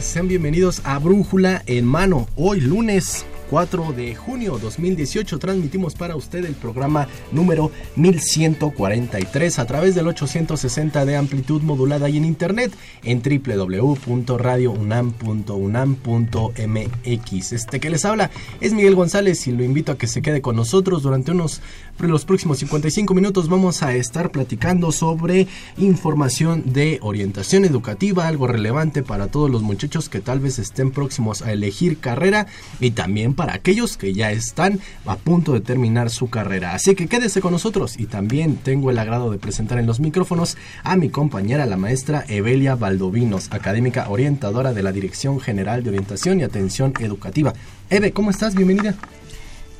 Sean bienvenidos a Brújula en Mano. Hoy lunes 4 de junio 2018 transmitimos para usted el programa número 1143 a través del 860 de amplitud modulada y en internet en www.radiounam.unam.mx. Este que les habla es Miguel González y lo invito a que se quede con nosotros durante unos los próximos 55 minutos vamos a estar platicando sobre información de orientación educativa, algo relevante para todos los muchachos que tal vez estén próximos a elegir carrera y también para aquellos que ya están a punto de terminar su carrera. Así que quédese con nosotros y también tengo el agrado de presentar en los micrófonos a mi compañera, la maestra Evelia Valdovinos, académica orientadora de la Dirección General de Orientación y Atención Educativa. Eve, ¿cómo estás? Bienvenida.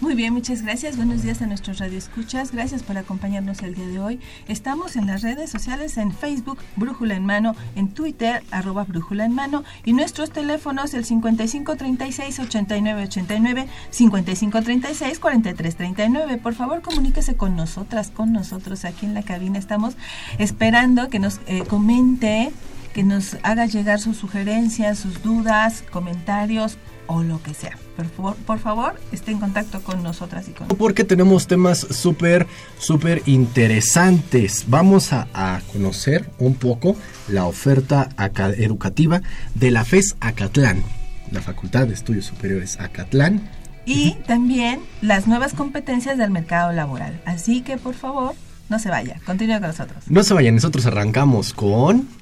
Muy bien, muchas gracias. Buenos días a nuestros radioescuchas. Gracias por acompañarnos el día de hoy. Estamos en las redes sociales en Facebook, Brújula en Mano, en Twitter, arroba Brújula en Mano, y nuestros teléfonos el 5536-8989, 5536-4339. Por favor, comuníquese con nosotras, con nosotros aquí en la cabina. Estamos esperando que nos eh, comente que nos haga llegar sus sugerencias, sus dudas, comentarios, o lo que sea. Por favor, por favor, esté en contacto con nosotras y con Porque tenemos temas súper, súper interesantes. Vamos a, conocer un poco la oferta educativa de la FES Acatlán, la Facultad de Estudios Superiores Acatlán. Y también las nuevas competencias del mercado laboral. Así que, por favor, no se vaya. Continúe con nosotros. No se vayan, nosotros arrancamos con...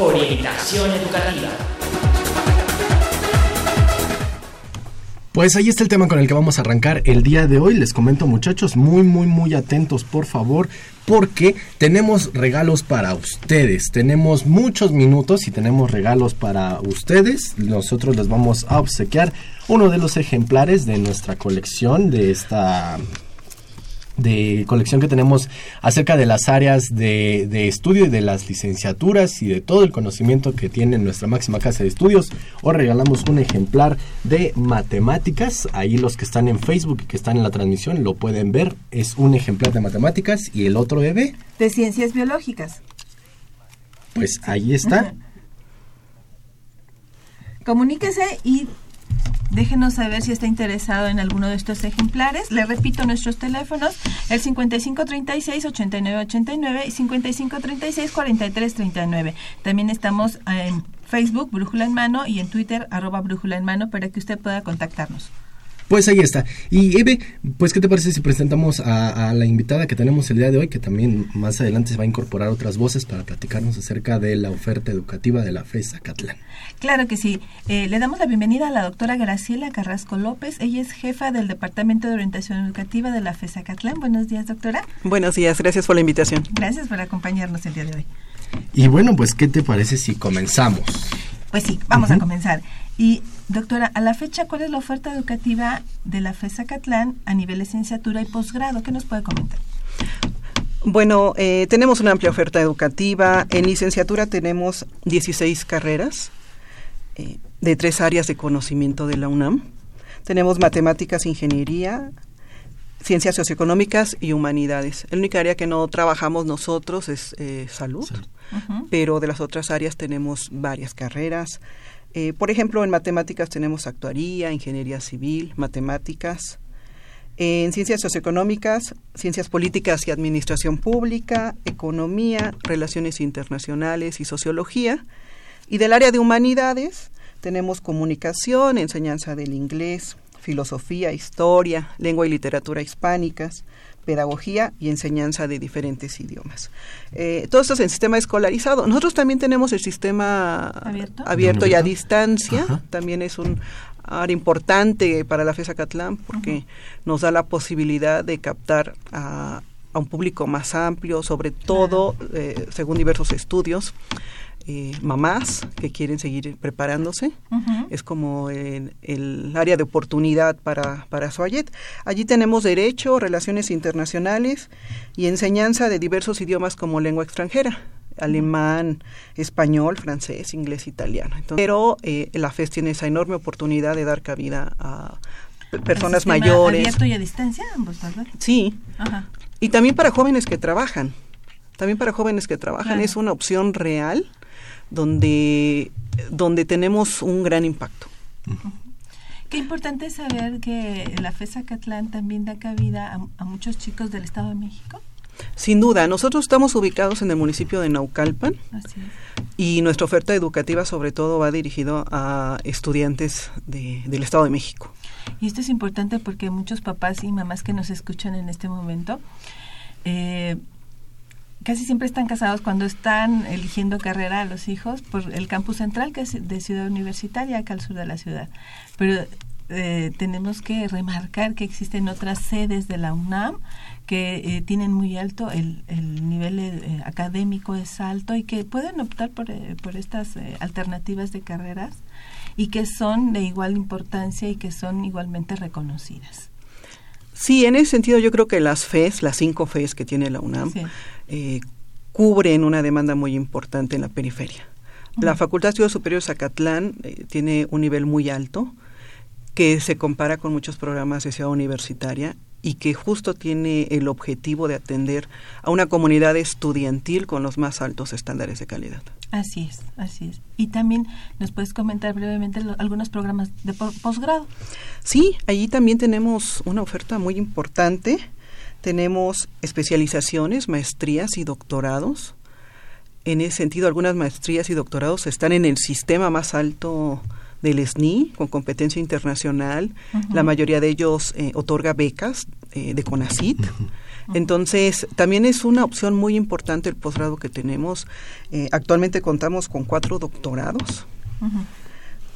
Orientación educativa. Pues ahí está el tema con el que vamos a arrancar el día de hoy. Les comento muchachos, muy muy muy atentos por favor, porque tenemos regalos para ustedes. Tenemos muchos minutos y tenemos regalos para ustedes. Nosotros les vamos a obsequiar uno de los ejemplares de nuestra colección de esta de colección que tenemos acerca de las áreas de, de, estudio y de las licenciaturas y de todo el conocimiento que tiene nuestra máxima casa de estudios. Os regalamos un ejemplar de matemáticas. Ahí los que están en Facebook y que están en la transmisión lo pueden ver. Es un ejemplar de matemáticas y el otro de... De ciencias biológicas. Pues ahí está. Comuníquese y Déjenos saber si está interesado en alguno de estos ejemplares. Le repito nuestros teléfonos, el 5536-8989 y 5536-4339. También estamos en Facebook, Brújula en Mano, y en Twitter, arroba Brújula en Mano, para que usted pueda contactarnos. Pues ahí está. Y Eve, pues ¿qué te parece si presentamos a, la invitada que tenemos el día de hoy, que también más adelante se va a incorporar otras voces para platicarnos acerca de la oferta educativa de la FES Catlán? Claro que sí. Eh, le damos la bienvenida a la doctora Graciela Carrasco López. Ella es jefa del Departamento de Orientación Educativa de la FES Catlán. Buenos días, doctora. Buenos días, gracias por la invitación. Gracias por acompañarnos el día de hoy. Y bueno, pues ¿qué te parece si comenzamos? Pues sí, vamos a comenzar. Y doctora, a la fecha, ¿cuál es la oferta educativa de la FESA Catlán a nivel licenciatura y posgrado? ¿Qué nos puede comentar? Bueno, eh, tenemos una amplia oferta educativa. En licenciatura tenemos 16 carreras eh, de tres áreas de conocimiento de la UNAM. Tenemos matemáticas, ingeniería, ciencias socioeconómicas y humanidades. La única área que no trabajamos nosotros es eh, salud, pero de las otras áreas tenemos varias carreras. Eh, por ejemplo, en matemáticas tenemos actuaría, ingeniería civil, matemáticas. En ciencias socioeconómicas, ciencias políticas y administración pública, economía, relaciones internacionales y sociología. Y del área de humanidades tenemos comunicación, enseñanza del inglés, filosofía, historia, lengua y literatura hispánicas, pedagogía y enseñanza de diferentes idiomas. Eh, todo esto es en sistema escolarizado. Nosotros también tenemos el sistema abierto, y a distancia. También es un área importante para la FESA Catlán porque nos da la posibilidad de captar a, un público más amplio, sobre todo, eh, según diversos estudios, eh, mamás que quieren seguir preparándose. Es como el, área de oportunidad para, para Soayet. Allí tenemos derecho, relaciones internacionales y enseñanza de diversos idiomas como lengua extranjera alemán, español, francés, inglés, italiano. pero eh, la FES tiene esa enorme oportunidad de dar cabida a personas mayores. ¿Abierto y a distancia ambos, Sí. Y también para jóvenes que trabajan. También para jóvenes que trabajan es una opción real donde, donde tenemos un gran impacto. Qué importante saber que la FESA Catlán también da cabida a, muchos chicos del Estado de México. Sin duda, nosotros estamos ubicados en el municipio de Naucalpan y nuestra oferta educativa sobre todo va dirigido a estudiantes del Estado de México. Y esto es importante porque muchos papás y mamás que nos escuchan en este momento eh, casi siempre están casados cuando están eligiendo carrera a los hijos por el campus central que es de Ciudad Universitaria, acá al sur de la ciudad. Pero eh, tenemos que remarcar que existen otras sedes de la UNAM que eh, tienen muy alto, el, el nivel eh, académico es alto y que pueden optar por, por estas alternativas de carreras y que son de igual importancia y que son igualmente reconocidas. Sí, en ese sentido yo creo que las FES, las cinco FES que tiene la UNAM, eh, cubren una demanda muy importante en la periferia. La Facultad de Estudios Superiores Zacatlán eh, tiene un nivel muy alto que se compara con muchos programas de ciudad universitaria y que justo tiene el objetivo de atender a una comunidad estudiantil con los más altos estándares de calidad. Así es, así es. Y también nos puedes comentar brevemente algunos programas de posgrado. Sí, allí también tenemos una oferta muy importante. Tenemos especializaciones, maestrías y doctorados. En ese sentido, algunas maestrías y doctorados están en el sistema más alto del SNI, con competencia internacional. La mayoría de ellos eh, otorga becas eh, de CONACIT. Entonces, también es una opción muy importante el posgrado que tenemos. Eh, actualmente contamos con cuatro doctorados,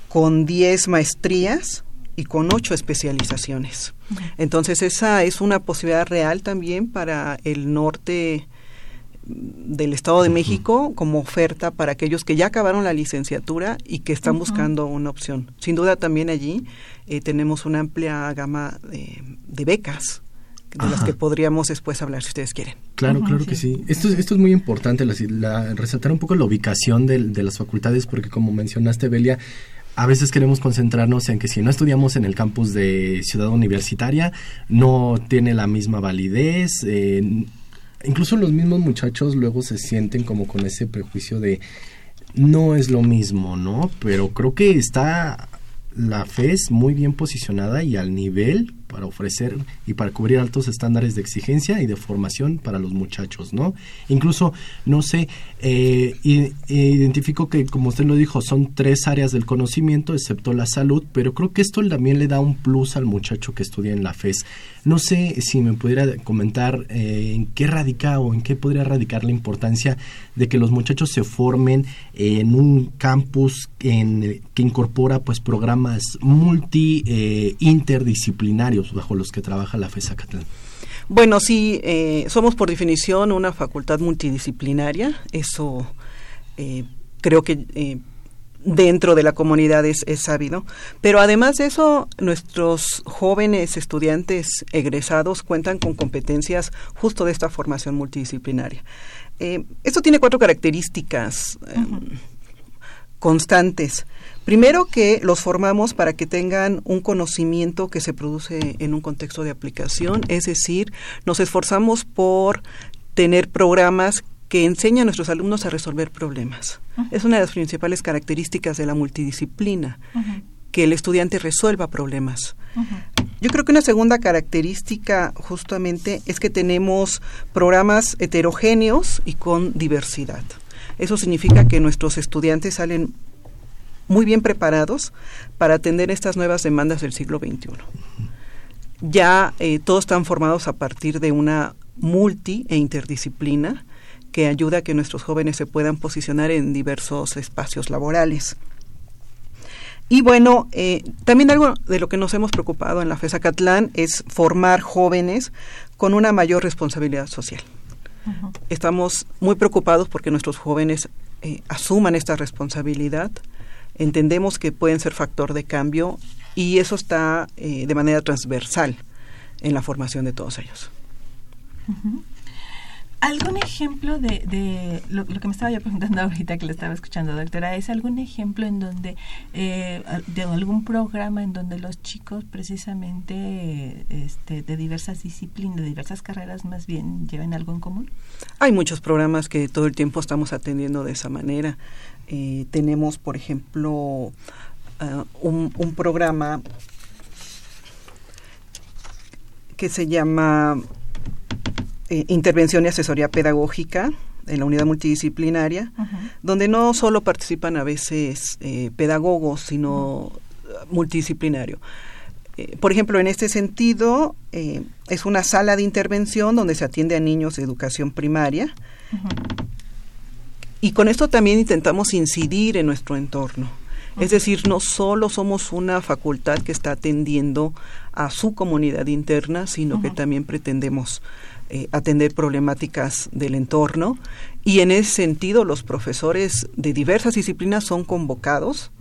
con diez maestrías y con ocho especializaciones. Entonces, esa es una posibilidad real también para el norte del Estado de México como oferta para aquellos que ya acabaron la licenciatura y que están buscando una opción. Sin duda también allí eh, tenemos una amplia gama de becas de las que podríamos después hablar si ustedes quieren. Claro, claro que sí. Esto, esto es muy importante, la, resaltar un poco la ubicación de, de las facultades, porque como mencionaste, Belia, a veces queremos concentrarnos en que si no estudiamos en el campus de Ciudad Universitaria, no tiene la misma validez. Eh, incluso los mismos muchachos luego se sienten como con ese prejuicio de no es lo mismo, ¿no? Pero creo que está la FES muy bien posicionada y al nivel para ofrecer y para cubrir altos estándares de exigencia y de formación para los muchachos, ¿no? Incluso, no sé, eh, identifico que, como usted lo dijo, son tres áreas del conocimiento, excepto la salud, pero creo que esto también le da un plus al muchacho que estudia en la FES. No sé si me pudiera comentar eh, en qué radica o en qué podría radicar la importancia de que los muchachos se formen en un campus que incorpora pues programas multi eh, bajo los que trabaja la FESA Catlán? Bueno, sí, eh, somos por definición una facultad multidisciplinaria. Eso eh, creo que eh, dentro de la comunidad es, sabido. Pero además de eso, nuestros jóvenes estudiantes egresados cuentan con competencias justo de esta formación multidisciplinaria. esto tiene cuatro características constantes. Primero que los formamos para que tengan un conocimiento que se produce en un contexto de aplicación, es decir, nos esforzamos por tener programas que enseña a nuestros alumnos a resolver problemas. Es una de las principales características de la multidisciplina, que el estudiante resuelva problemas. Yo creo que una segunda característica justamente es que tenemos programas heterogéneos y con diversidad. Eso significa que nuestros estudiantes salen muy bien preparados para atender estas nuevas demandas del siglo XXI. Ya eh, todos están formados a partir de una multi e interdisciplina que ayuda a que nuestros jóvenes se puedan posicionar en diversos espacios laborales. Y bueno, eh, también algo de lo que nos hemos preocupado en la FESA Catlán es formar jóvenes con una mayor responsabilidad social. Estamos muy preocupados porque nuestros jóvenes eh, asuman esta responsabilidad, entendemos que pueden ser factor de cambio y eso está eh, de manera transversal en la formación de todos ellos. ¿Algún ejemplo de, lo, que me estaba yo preguntando ahorita que le estaba escuchando, doctora, es algún ejemplo en donde, eh, de algún programa en donde los chicos precisamente este, de diversas disciplinas, de diversas carreras más bien, lleven algo en común? Hay muchos programas que todo el tiempo estamos atendiendo de esa manera. Eh, tenemos, por ejemplo, ah, un, un programa que se llama eh, intervención y asesoría pedagógica en la unidad multidisciplinaria, donde no solo participan a veces eh, pedagogos, sino multidisciplinario. Eh, por ejemplo, en este sentido, es una sala de intervención donde se atiende a niños de educación primaria. Y con esto también intentamos incidir en nuestro entorno. Es decir, no solo somos una facultad que está atendiendo a su comunidad interna, sino que también pretendemos eh, atender problemáticas del entorno y en ese sentido los profesores de diversas disciplinas son convocados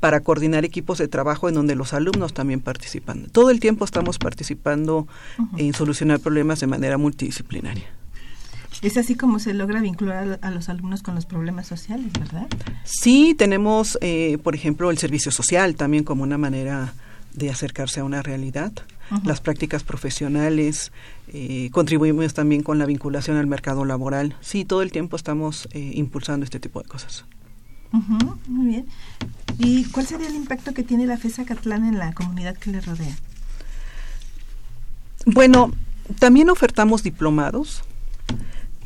para coordinar equipos de trabajo en donde los alumnos también participan. Todo el tiempo estamos participando en solucionar problemas de manera multidisciplinaria. Es así como se logra vincular a, los alumnos con los problemas sociales, ¿verdad? Sí, tenemos, eh, por ejemplo, el servicio social también como una manera de acercarse a una realidad las prácticas profesionales, eh, contribuimos también con la vinculación al mercado laboral. Sí, todo el tiempo estamos eh, impulsando este tipo de cosas. muy bien. ¿Y cuál sería el impacto que tiene la FESA Catlán en la comunidad que le rodea? Bueno, también ofertamos diplomados.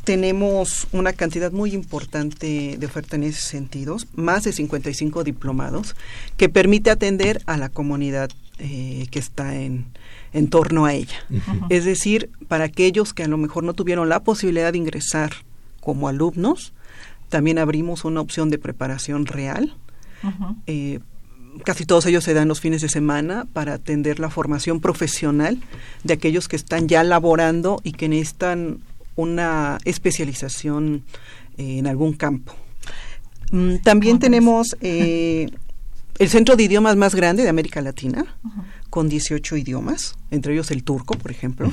Tenemos una cantidad muy importante de oferta en ese sentido, más de 55 diplomados, que permite atender a la comunidad eh, que está en, en torno a ella. Es decir, para aquellos que a lo mejor no tuvieron la posibilidad de ingresar como alumnos, también abrimos una opción de preparación real. Eh, casi todos ellos se dan los fines de semana para atender la formación profesional de aquellos que están ya laborando y que necesitan una especialización eh, en algún campo. Mm, también tenemos eh, el centro de idiomas más grande de América Latina, con 18 idiomas, entre ellos el turco, por ejemplo.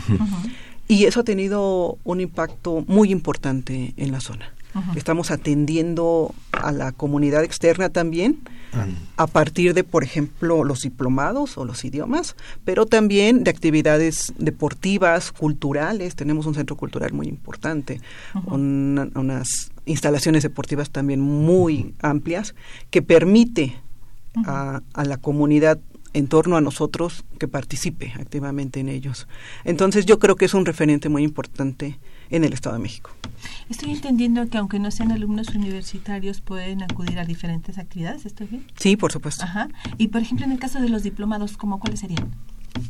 Y eso ha tenido un impacto muy importante en la zona. Estamos atendiendo a la comunidad externa también, a partir de, por ejemplo, los diplomados o los idiomas, pero también de actividades deportivas, culturales. Tenemos un centro cultural muy importante, unas instalaciones deportivas también muy amplias, que permite a, la comunidad en torno a nosotros que participe activamente en ellos. Entonces yo creo que es un referente muy importante en el Estado de México. Estoy entendiendo que aunque no sean alumnos universitarios pueden acudir a diferentes actividades, ¿estoy bien? Sí, por supuesto. Ajá. Y por ejemplo, en el caso de los diplomados, ¿cómo cuáles serían?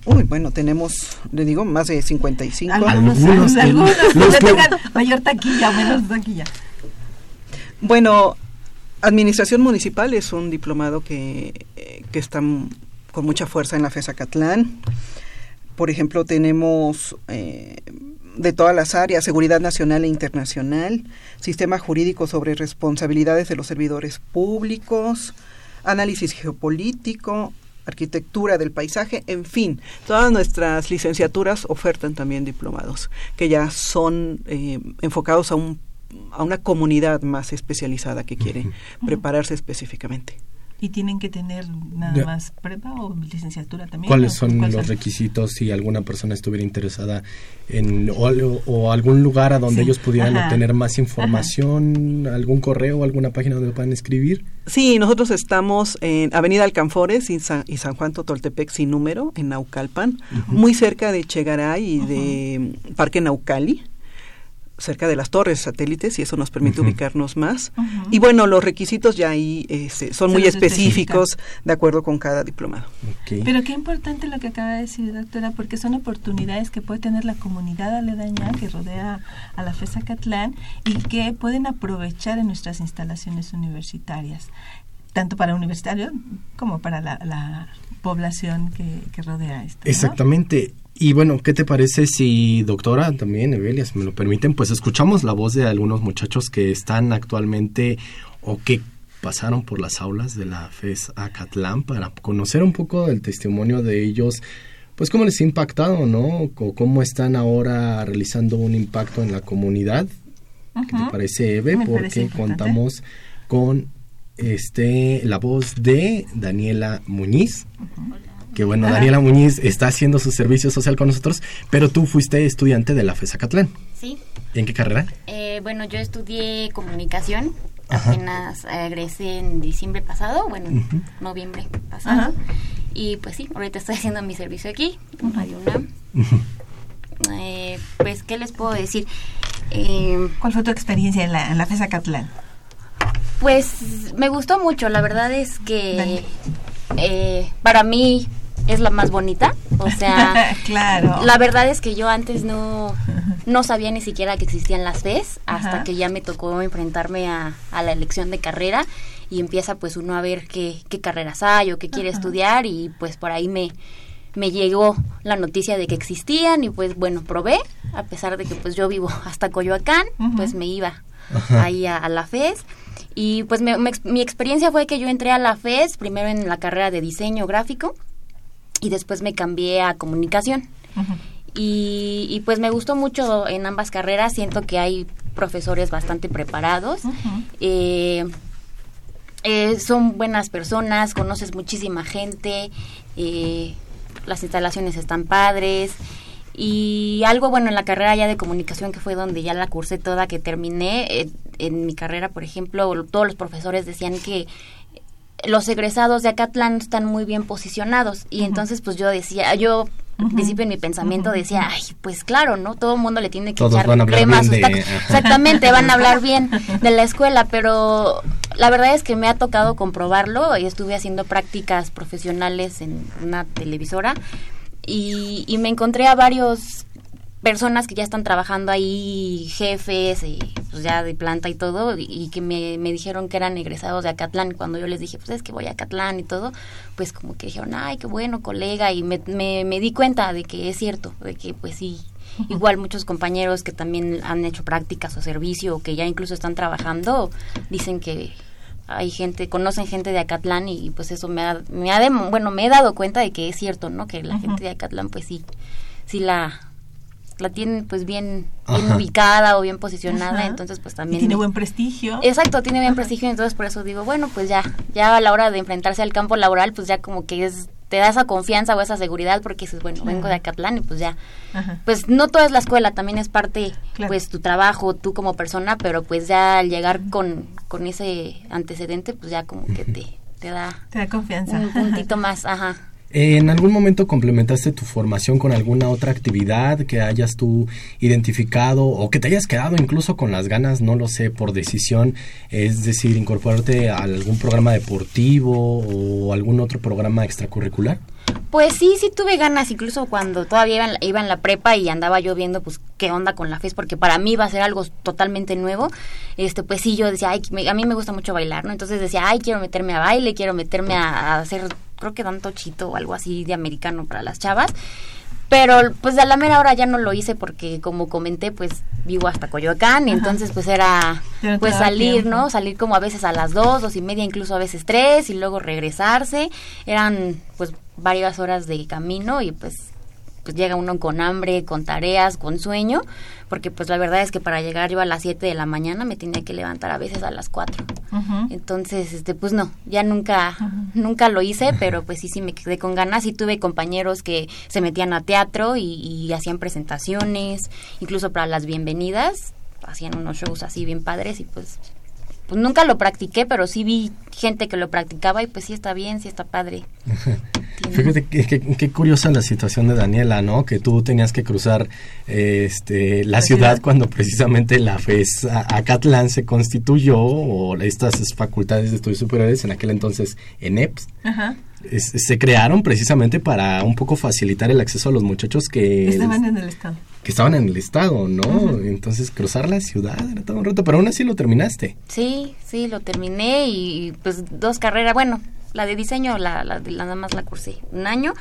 Uy, bueno, tenemos, le digo, más de 55. Algunos, algunos, algunos que tengan mayor taquilla o menos taquilla. Bueno, Administración Municipal es un diplomado que, que está con mucha fuerza en la FESA Catlán. Por ejemplo, tenemos eh, de todas las áreas, seguridad nacional e internacional, sistema jurídico sobre responsabilidades de los servidores públicos, análisis geopolítico, arquitectura del paisaje, en fin, todas nuestras licenciaturas ofertan también diplomados que ya son eh, enfocados a un a una comunidad más especializada que quiere prepararse específicamente. Y tienen que tener nada Ya. más prepa o licenciatura también. ¿Cuáles ¿O son cuáles los requisitos si alguna persona estuviera interesada en o, o algún lugar a donde Sí. ellos pudieran Ajá. obtener más información, algún correo, alguna página donde puedan escribir? Sí, nosotros estamos en Avenida Alcanfores y San, y San Juan Totoltepec sin número, en Naucalpan, muy cerca de Chegaray y de Parque Naucali, cerca de las torres satélites y eso nos permite ubicarnos más. Y bueno, los requisitos ya ahí este, son Se muy específicos de acuerdo con cada diplomado. Pero qué importante lo que acaba de decir, doctora, porque son oportunidades que puede tener la comunidad aledaña que rodea a la FESA Catlán y que pueden aprovechar en nuestras instalaciones universitarias, tanto para universitarios como para la, la población que, que rodea esto. ¿no? Y bueno, ¿qué te parece si, doctora, también, Evelia, si me lo permiten, pues escuchamos la voz de algunos muchachos que están actualmente o que pasaron por las aulas de la FES Acatlán para conocer un poco del testimonio de ellos, pues cómo les ha impactado, ¿no? O cómo están ahora realizando un impacto en la comunidad. ¿Qué te parece, Eve? Me Porque contamos con este la voz de Daniela Muñiz. Que bueno, Daniela Muñiz está haciendo su servicio social con nosotros, pero tú fuiste estudiante de la FESA Catlán. Sí, ¿En qué carrera? eh, bueno, yo estudié comunicación, Ajá. apenas egresé en diciembre pasado, bueno, noviembre pasado. Ajá. Y pues sí, ahorita estoy haciendo mi servicio aquí, en Radio UNAM. Eh, pues, ¿qué les puedo decir? Eh, ¿Cuál fue tu experiencia en la, en la FESA Catlán? Pues me gustó mucho, la verdad es que eh, para mí es la más bonita, o sea, claro. la verdad es que yo antes no, no sabía ni siquiera que existían las FES, hasta Ajá. que ya me tocó enfrentarme a, a la elección de carrera y empieza pues uno a ver qué, qué carreras hay o qué quiere Ajá. estudiar y pues por ahí me, me llegó la noticia de que existían y pues bueno, probé, a pesar de que pues yo vivo hasta Coyoacán, pues me iba Ajá. ahí a, a la FES. Y pues me- me ex- mi experiencia fue que yo entré a la FES primero en la carrera de diseño gráfico y después me cambié a comunicación. Y, y, pues me gustó mucho en ambas carreras, siento que hay profesores bastante preparados. Eh, eh, son buenas personas, conoces muchísima gente, eh, las instalaciones están padres. Y algo bueno en la carrera ya de comunicación, que fue donde ya la cursé toda, que terminé, eh, en mi carrera, por ejemplo, todos los profesores decían que los egresados de Acatlán están muy bien posicionados. Y entonces, pues yo decía, yo al principio en mi pensamiento decía, ay, pues claro, ¿no? Todo el mundo le tiene que Todos echar van a hablar crema a bien sus de- tacos. ajá. Exactamente, van a hablar bien de la escuela, pero la verdad es que me ha tocado comprobarlo. y Estuve haciendo prácticas profesionales en una televisora y, y me encontré a varios personas que ya están trabajando ahí, jefes, y, pues ya de planta y todo, y, y que me, me dijeron que eran egresados de Acatlán. Cuando yo les dije, pues es que voy a Acatlán y todo, pues como que dijeron, ay, qué bueno, colega, y me, me, me di cuenta de que es cierto, de que pues sí, igual muchos compañeros que también han hecho prácticas o servicio, o que ya incluso están trabajando, dicen que hay gente, conocen gente de Acatlán y pues eso me ha, me ha dem- bueno, me he dado cuenta de que es cierto, ¿no? Que la gente de Acatlán pues sí, sí la, la tienen pues bien, bien ubicada o bien posicionada, Ajá. entonces pues Y también... tiene buen prestigio. Exacto, tiene bien prestigio, entonces por eso digo, bueno, pues ya, ya a la hora de enfrentarse al campo laboral, pues ya como que es, te da esa confianza o esa seguridad porque dices, bueno, vengo de Acatlán y pues ya, Ajá. pues no toda es la escuela, también es parte, Claro. pues tu trabajo, tú como persona, pero pues ya al llegar con, con ese antecedente, pues ya como que te, te da Te da confianza. un puntito más, ajá. ¿En algún momento complementaste tu formación con alguna otra actividad que hayas tú identificado o que te hayas quedado incluso con las ganas, no lo sé, por decisión? Es decir, incorporarte a algún programa deportivo o algún otro programa extracurricular. Pues sí, sí tuve ganas, incluso cuando todavía iba en, la, iba en la prepa y andaba yo viendo pues qué onda con la FES, porque para mí iba a ser algo totalmente nuevo. Este, pues sí, yo decía, ay, me- a mí me gusta mucho bailar, ¿no? Entonces decía, ay, quiero meterme a baile, quiero meterme a, a hacer, creo que dan tochito o algo así de americano para las chavas. Pero pues de la mera hora ya no lo hice porque como comenté, pues vivo hasta Coyoacán y Ajá. entonces pues era no pues salir, tiempo. ¿no? Salir como a veces a las dos, dos y media, incluso a veces tres y luego regresarse. Eran pues varias horas de camino y pues pues llega uno con hambre, con tareas, con sueño, porque pues la verdad es que para llegar yo a las 7 de la mañana me tenía que levantar a veces a las 4. Entonces, este pues no, ya nunca nunca lo hice, pero pues sí sí me quedé con ganas y tuve compañeros que se metían a teatro y, y hacían presentaciones, incluso para las bienvenidas, hacían unos shows así bien padres y pues pues nunca lo practiqué, pero sí vi gente que lo practicaba y pues sí está bien, sí está padre. Fíjate qué curiosa la situación de Daniela, ¿no? Que tú tenías que cruzar este, la, ciudad, cuando precisamente la FES Acatlán se constituyó, o estas facultades de estudios superiores, en aquel entonces ENEPS. Ajá se crearon precisamente para un poco facilitar el acceso a los muchachos que estaban en el estado que estaban en el estado, ¿no? Entonces cruzar la ciudad era todo un reto, pero aún así lo terminaste. Sí, sí, lo terminé y pues dos carreras, bueno, la de diseño, la, la, nada más la cursé un año,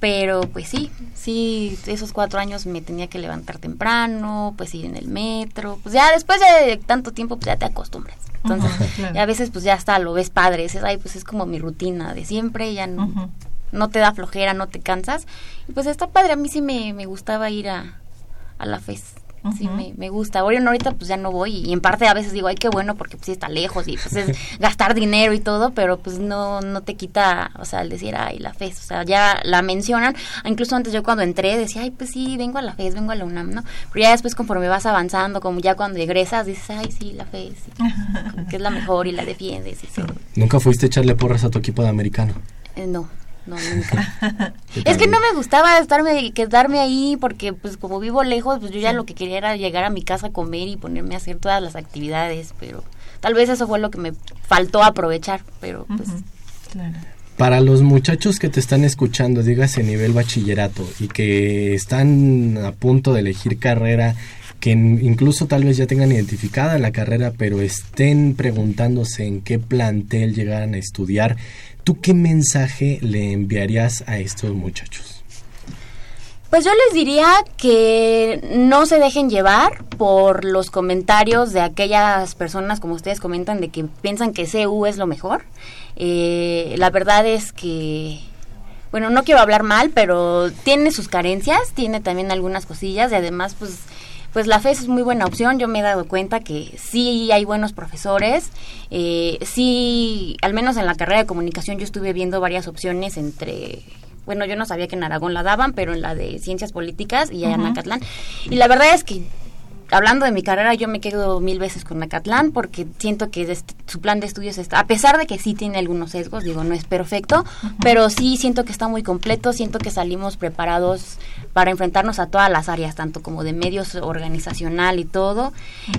pero pues sí, sí, esos cuatro años me tenía que levantar temprano, pues ir en el metro, pues ya después de tanto tiempo pues ya te acostumbras. Entonces, a veces pues ya hasta lo ves padre, dices, ay, pues es como mi rutina de siempre, ya no, no te da flojera, no te cansas. Y pues está padre, a mí sí me, me gustaba ir a, a la FES. Sí, me, me gusta. Bueno, ahorita pues ya no voy y en parte a veces digo, ay, qué bueno porque pues sí está lejos y pues es gastar dinero y todo, pero pues no no te quita, o sea, el decir, ay, la FES, o sea, ya la mencionan. Incluso antes yo cuando entré decía, ay, pues sí, vengo a la FES, vengo a la UNAM, ¿no? Pero ya después conforme vas avanzando, como ya cuando egresas, dices, ay, sí, la FES, que es la mejor y la defiendes. Y ¿Nunca fuiste a echarle porras a tu equipo de americano? Eh, no. No, nunca. es que no me gustaba estarme, quedarme ahí porque pues como vivo lejos, pues yo ya lo que quería era llegar a mi casa a comer y ponerme a hacer todas las actividades, pero tal vez eso fue lo que me faltó aprovechar, pero pues... Para los muchachos que te están escuchando, dígase nivel bachillerato y que están a punto de elegir carrera, que incluso tal vez ya tengan identificada la carrera, pero estén preguntándose en qué plantel llegaran a estudiar, ¿tú qué mensaje le enviarías a estos muchachos? Pues yo les diría que no se dejen llevar por los comentarios de aquellas personas, como ustedes comentan, de que piensan que CU es lo mejor. Eh, la verdad es que, bueno, no quiero hablar mal, pero tiene sus carencias, tiene también algunas cosillas y además, pues pues la FES es muy buena opción. Yo me he dado cuenta que sí hay buenos profesores. Eh, sí, al menos en la carrera de comunicación yo estuve viendo varias opciones entre bueno, yo no sabía que en Aragón la daban, pero en la de ciencias políticas y allá en Acatlán. Y la verdad es que hablando de mi carrera, yo me quedo mil veces con Macatlán porque siento que este, su plan de estudios está, a pesar de que sí tiene algunos sesgos, digo, no es perfecto, pero sí siento que está muy completo, siento que salimos preparados para enfrentarnos a todas las áreas, tanto como de medios organizacional y todo.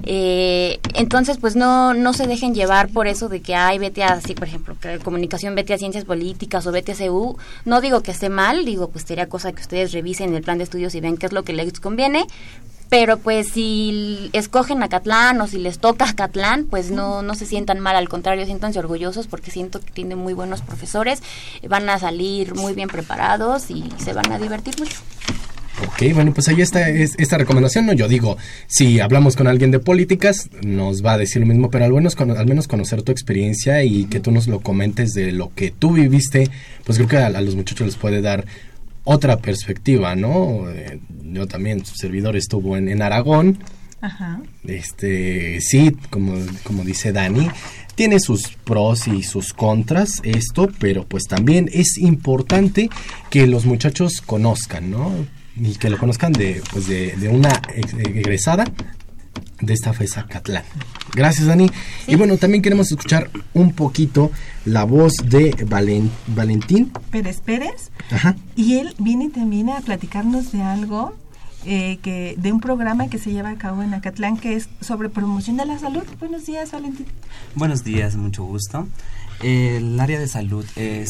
Eh, entonces, pues no, no se dejen llevar por eso de que hay vete a, sí, por ejemplo, que comunicación vete a ciencias políticas o vete a CU. No digo que esté mal, digo, pues sería cosa que ustedes revisen el plan de estudios y ven qué es lo que les conviene, pero pues si escogen a Catlán o si les toca a Catlán, pues no, no se sientan mal, al contrario, siéntanse orgullosos porque siento que tienen muy buenos profesores, van a salir muy bien preparados y se van a divertir mucho. Ok, bueno, pues ahí está esta recomendación. No, yo digo, si hablamos con alguien de políticas, nos va a decir lo mismo, pero al menos, al menos conocer tu experiencia y que tú nos lo comentes de lo que tú viviste, pues creo que a los muchachos les puede dar otra perspectiva, ¿no? Eh, yo también, su servidor estuvo en, en Aragón. Ajá. Este, sí, como, como dice Dani, tiene sus pros y sus contras esto, pero pues también es importante que los muchachos conozcan, ¿no? Y que lo conozcan de, pues de, de una egresada de esta FESA Catlán. Gracias, Dani. Y bueno, también queremos escuchar un poquito la voz de Valentín Pérez Pérez. Ajá. Y él viene también a platicarnos de algo eh, que de un programa que se lleva a cabo en Acatlán que es sobre promoción de la salud. Buenos días, Valentín. Buenos días, mucho gusto. El área de salud es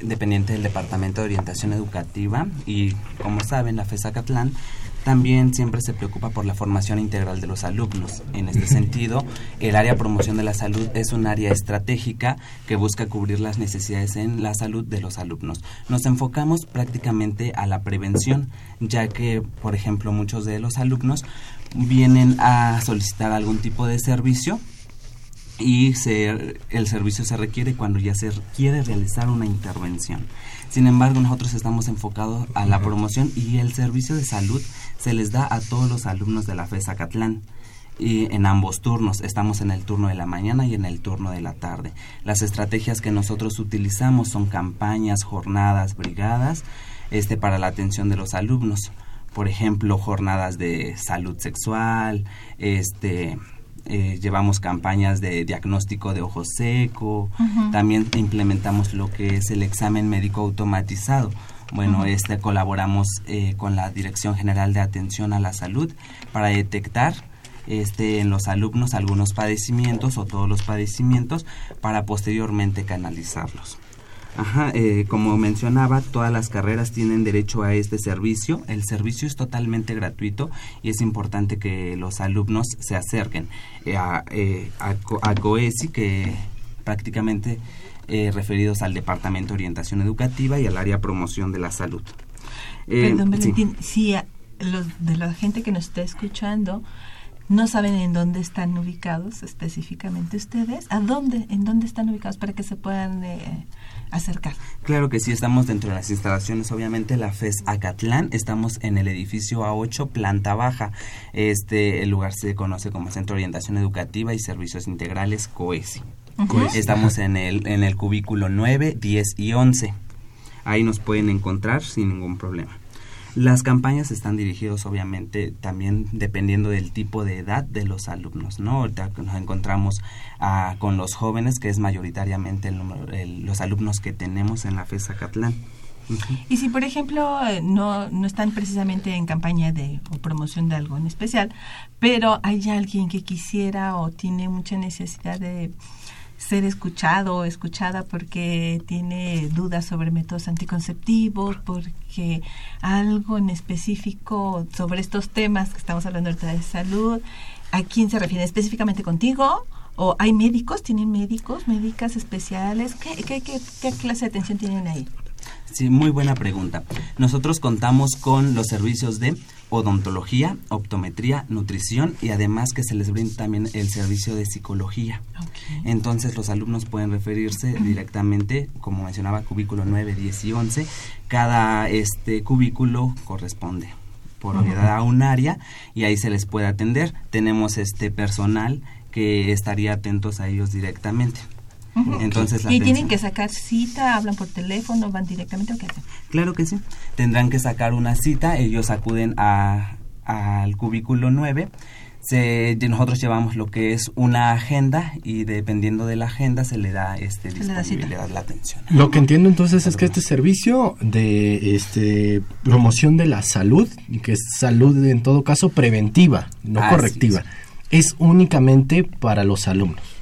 dependiente del Departamento de Orientación Educativa y como saben, la FESA Acatlán también siempre se preocupa por la formación integral de los alumnos. En este sentido, el área de promoción de la salud es un área estratégica que busca cubrir las necesidades en la salud de los alumnos. Nos enfocamos prácticamente a la prevención, ya que, por ejemplo, muchos de los alumnos vienen a solicitar algún tipo de servicio y se, el servicio se requiere cuando ya se quiere realizar una intervención. Sin embargo, nosotros estamos enfocados a la promoción y el servicio de salud se les da a todos los alumnos de la FES Acatlán. Y en ambos turnos, estamos en el turno de la mañana y en el turno de la tarde. Las estrategias que nosotros utilizamos son campañas, jornadas, brigadas, este para la atención de los alumnos. Por ejemplo, jornadas de salud sexual, este eh, llevamos campañas de diagnóstico de ojo seco, también implementamos lo que es el examen médico automatizado. Bueno, este colaboramos eh, con la Dirección General de Atención a la Salud para detectar este, en los alumnos algunos padecimientos o todos los padecimientos para posteriormente canalizarlos. Ajá, eh, como mencionaba, todas las carreras tienen derecho a este servicio. El servicio es totalmente gratuito y es importante que los alumnos se acerquen eh, a, eh, a, COESI, que prácticamente referidos al Departamento de Orientación Educativa y al área promoción de la salud. Perdón, Valentín, si los, de la gente que nos está escuchando no saben en dónde están ubicados específicamente ustedes, ¿a dónde, en dónde están ubicados para que se puedan acercar. Claro que sí, estamos dentro de las instalaciones, obviamente la FES Acatlán, estamos en el edificio A8, planta baja. Este el lugar se conoce como Centro de Orientación Educativa y Servicios Integrales COESI. Estamos en el, en el cubículo 9, 10 y 11. Ahí nos pueden encontrar sin ningún problema. Las campañas están dirigidas obviamente también dependiendo del tipo de edad de los alumnos, ¿no? Ahorita nos encontramos ah, con los jóvenes, que es mayoritariamente el los alumnos que tenemos en la FESA Catlán. Y si, por ejemplo, no, no están precisamente en campaña de o promoción de algo en especial, pero hay alguien que quisiera o tiene mucha necesidad de ser escuchado o escuchada porque tiene dudas sobre métodos anticonceptivos, porque algo en específico sobre estos temas que estamos hablando ahorita de salud, ¿a quién se refiere? ¿Específicamente contigo? ¿O hay médicos? ¿Tienen médicos, médicas especiales? ¿Qué, qué, qué, qué clase de atención tienen ahí? Sí, muy buena pregunta. Nosotros contamos con los servicios de odontología, optometría, nutrición y además que se les brinda también el servicio de psicología. Entonces los alumnos pueden referirse directamente, como mencionaba, cubículo 9, 10 y 11. Cada este cubículo corresponde por unidad a un área y ahí se les puede atender. Tenemos este personal que estaría atentos a ellos directamente. Entonces, ¿Y tienen que sacar cita? ¿Hablan por teléfono? ¿Van directamente o qué hacen? Claro que sí. Tendrán que sacar una cita. Ellos acuden a, al cubículo 9. Se, nosotros llevamos lo que es una agenda y dependiendo de la agenda se le da este disponibilidad la atención. Lo que entiendo entonces es que este servicio de este promoción de la salud, que es salud en todo caso preventiva, no correctiva, es únicamente para los alumnos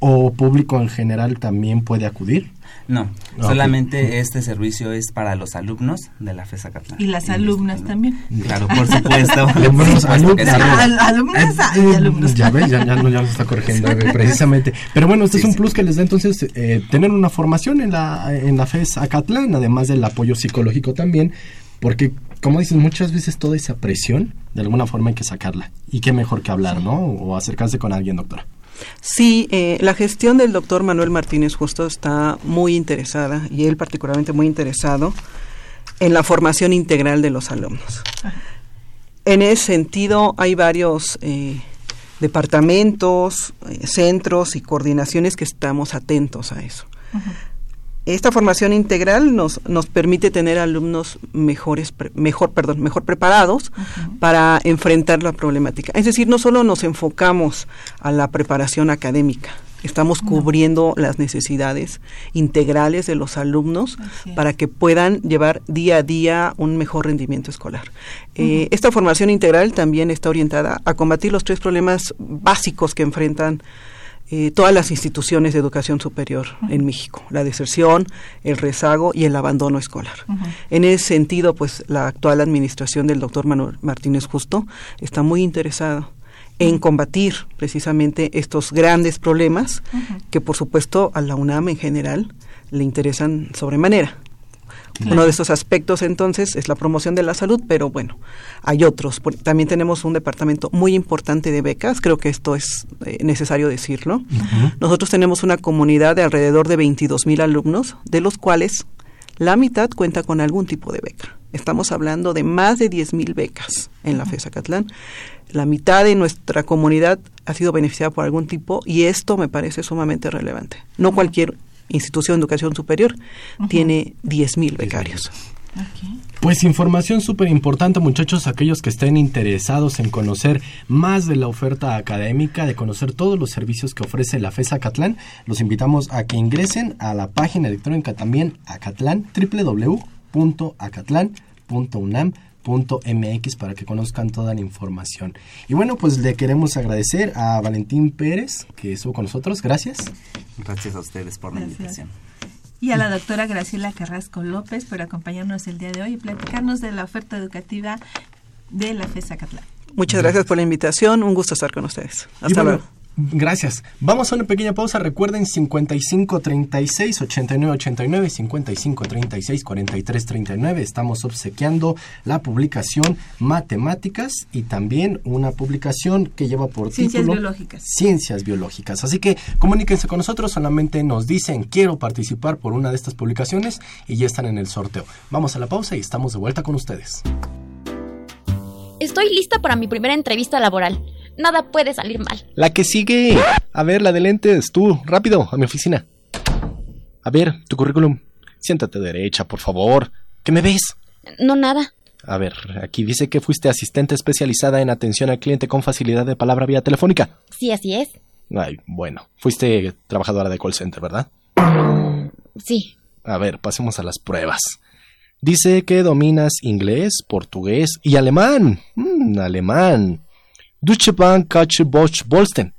o público en general también puede acudir? No, solamente este servicio es para los alumnos de la FESA Catlán. ¿Y las alumnas también? Claro, por supuesto. alumnos, alumnas y eh, alumnos. Ya ves, ya, no, ya nos está corrigiendo precisamente. Pero bueno, este es un plus que les da entonces eh, tener una formación en la, en la FES Acatlán, además del apoyo psicológico también, porque como dices, muchas veces toda esa presión, de alguna forma hay que sacarla. Y qué mejor que hablar, ¿no? O acercarse con alguien, doctora. Sí, eh, la gestión del doctor Manuel Martínez Justo está muy interesada, y él particularmente muy interesado, en la formación integral de los alumnos. En ese sentido, hay varios eh, departamentos, eh, centros y coordinaciones que estamos atentos a eso. Esta formación integral nos, nos permite tener alumnos mejores, mejor, perdón, mejor preparados para enfrentar la problemática. Es decir, no solo nos enfocamos a la preparación académica, estamos cubriendo las necesidades integrales de los alumnos para que puedan llevar día a día un mejor rendimiento escolar. Eh, esta formación integral también está orientada a combatir los tres problemas básicos que enfrentan eh, todas las instituciones de educación superior en México, la deserción, el rezago y el abandono escolar. En ese sentido, pues la actual administración del doctor Manuel Martínez Justo está muy interesada en combatir precisamente estos grandes problemas que por supuesto a la UNAM en general le interesan sobremanera. Uno de estos aspectos entonces es la promoción de la salud, pero bueno, hay otros. También tenemos un departamento muy importante de becas, creo que esto es eh, necesario decirlo. Nosotros tenemos una comunidad de alrededor de 22 mil alumnos, de los cuales la mitad cuenta con algún tipo de beca. Estamos hablando de más de 10 mil becas en la FESA Catlán. La mitad de nuestra comunidad ha sido beneficiada por algún tipo y esto me parece sumamente relevante. No cualquier institución de educación superior tiene 10 mil becarios. Pues información súper importante muchachos, aquellos que estén interesados en conocer más de la oferta académica, de conocer todos los servicios que ofrece la FESA Catlán, los invitamos a que ingresen a la página electrónica también Acatlán, www.acatlán.unam.mx para que conozcan toda la información. Y bueno, pues le queremos agradecer a Valentín Pérez que estuvo con nosotros, gracias. Gracias a ustedes por la invitación. Y a la doctora Graciela Carrasco López por acompañarnos el día de hoy y platicarnos de la oferta educativa de la FESA Catlán. Muchas gracias por la invitación, un gusto estar con ustedes. Hasta bueno, luego. Gracias. Vamos a una pequeña pausa. Recuerden 55 36 89 89 55 36 43 39. Estamos obsequiando la publicación Matemáticas y también una publicación que lleva por Ciencias título biológicas. Ciencias biológicas. Así que comuníquense con nosotros. Solamente nos dicen quiero participar por una de estas publicaciones y ya están en el sorteo. Vamos a la pausa y estamos de vuelta con ustedes. Estoy lista para mi primera entrevista laboral. Nada puede salir mal. La que sigue. A ver, la de lentes, tú, rápido, a mi oficina. A ver, tu currículum. Siéntate derecha, por favor. ¿Qué me ves? No nada. A ver, aquí dice que fuiste asistente especializada en atención al cliente con facilidad de palabra vía telefónica. Sí, así es. Ay, bueno, fuiste trabajadora de call center, ¿verdad? Sí. A ver, pasemos a las pruebas. Dice que dominas inglés, portugués y alemán. Mm, alemán. Kache, Bosch, Bolsten.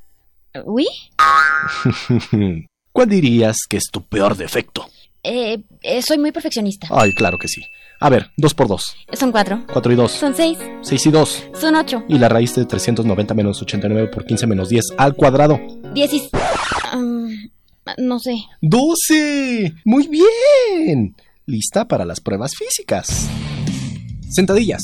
¿Uy? ¿Cuál dirías que es tu peor defecto? Eh, eh, soy muy perfeccionista. Ay, claro que sí. A ver, 2 por 2. Son cuatro. 4 y 2. Son seis. 6 y 2. Son ocho. Y la raíz de 390 menos 89 por 15 menos 10 al cuadrado. Diez y... Mm, no sé. 12. Muy bien. Lista para las pruebas físicas. Sentadillas.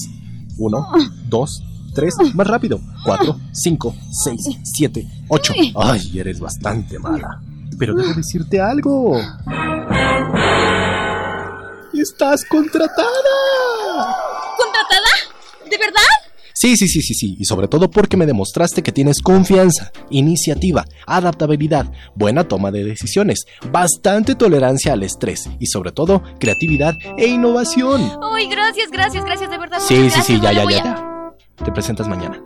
1, 2, 3. Más rápido. 4, 5, 6, 7, 8. Ay, eres bastante mala. Pero debo decirte algo. ¡Estás contratada! ¿Contratada? ¿De verdad? Sí, sí, sí, sí, sí. Y sobre todo porque me demostraste que tienes confianza, iniciativa, adaptabilidad, buena toma de decisiones, bastante tolerancia al estrés y sobre todo creatividad e innovación. Ay, gracias, gracias, gracias, de verdad. Sí, muchas sí, sí, gracias, ya, ya, ya. Te presentas mañana.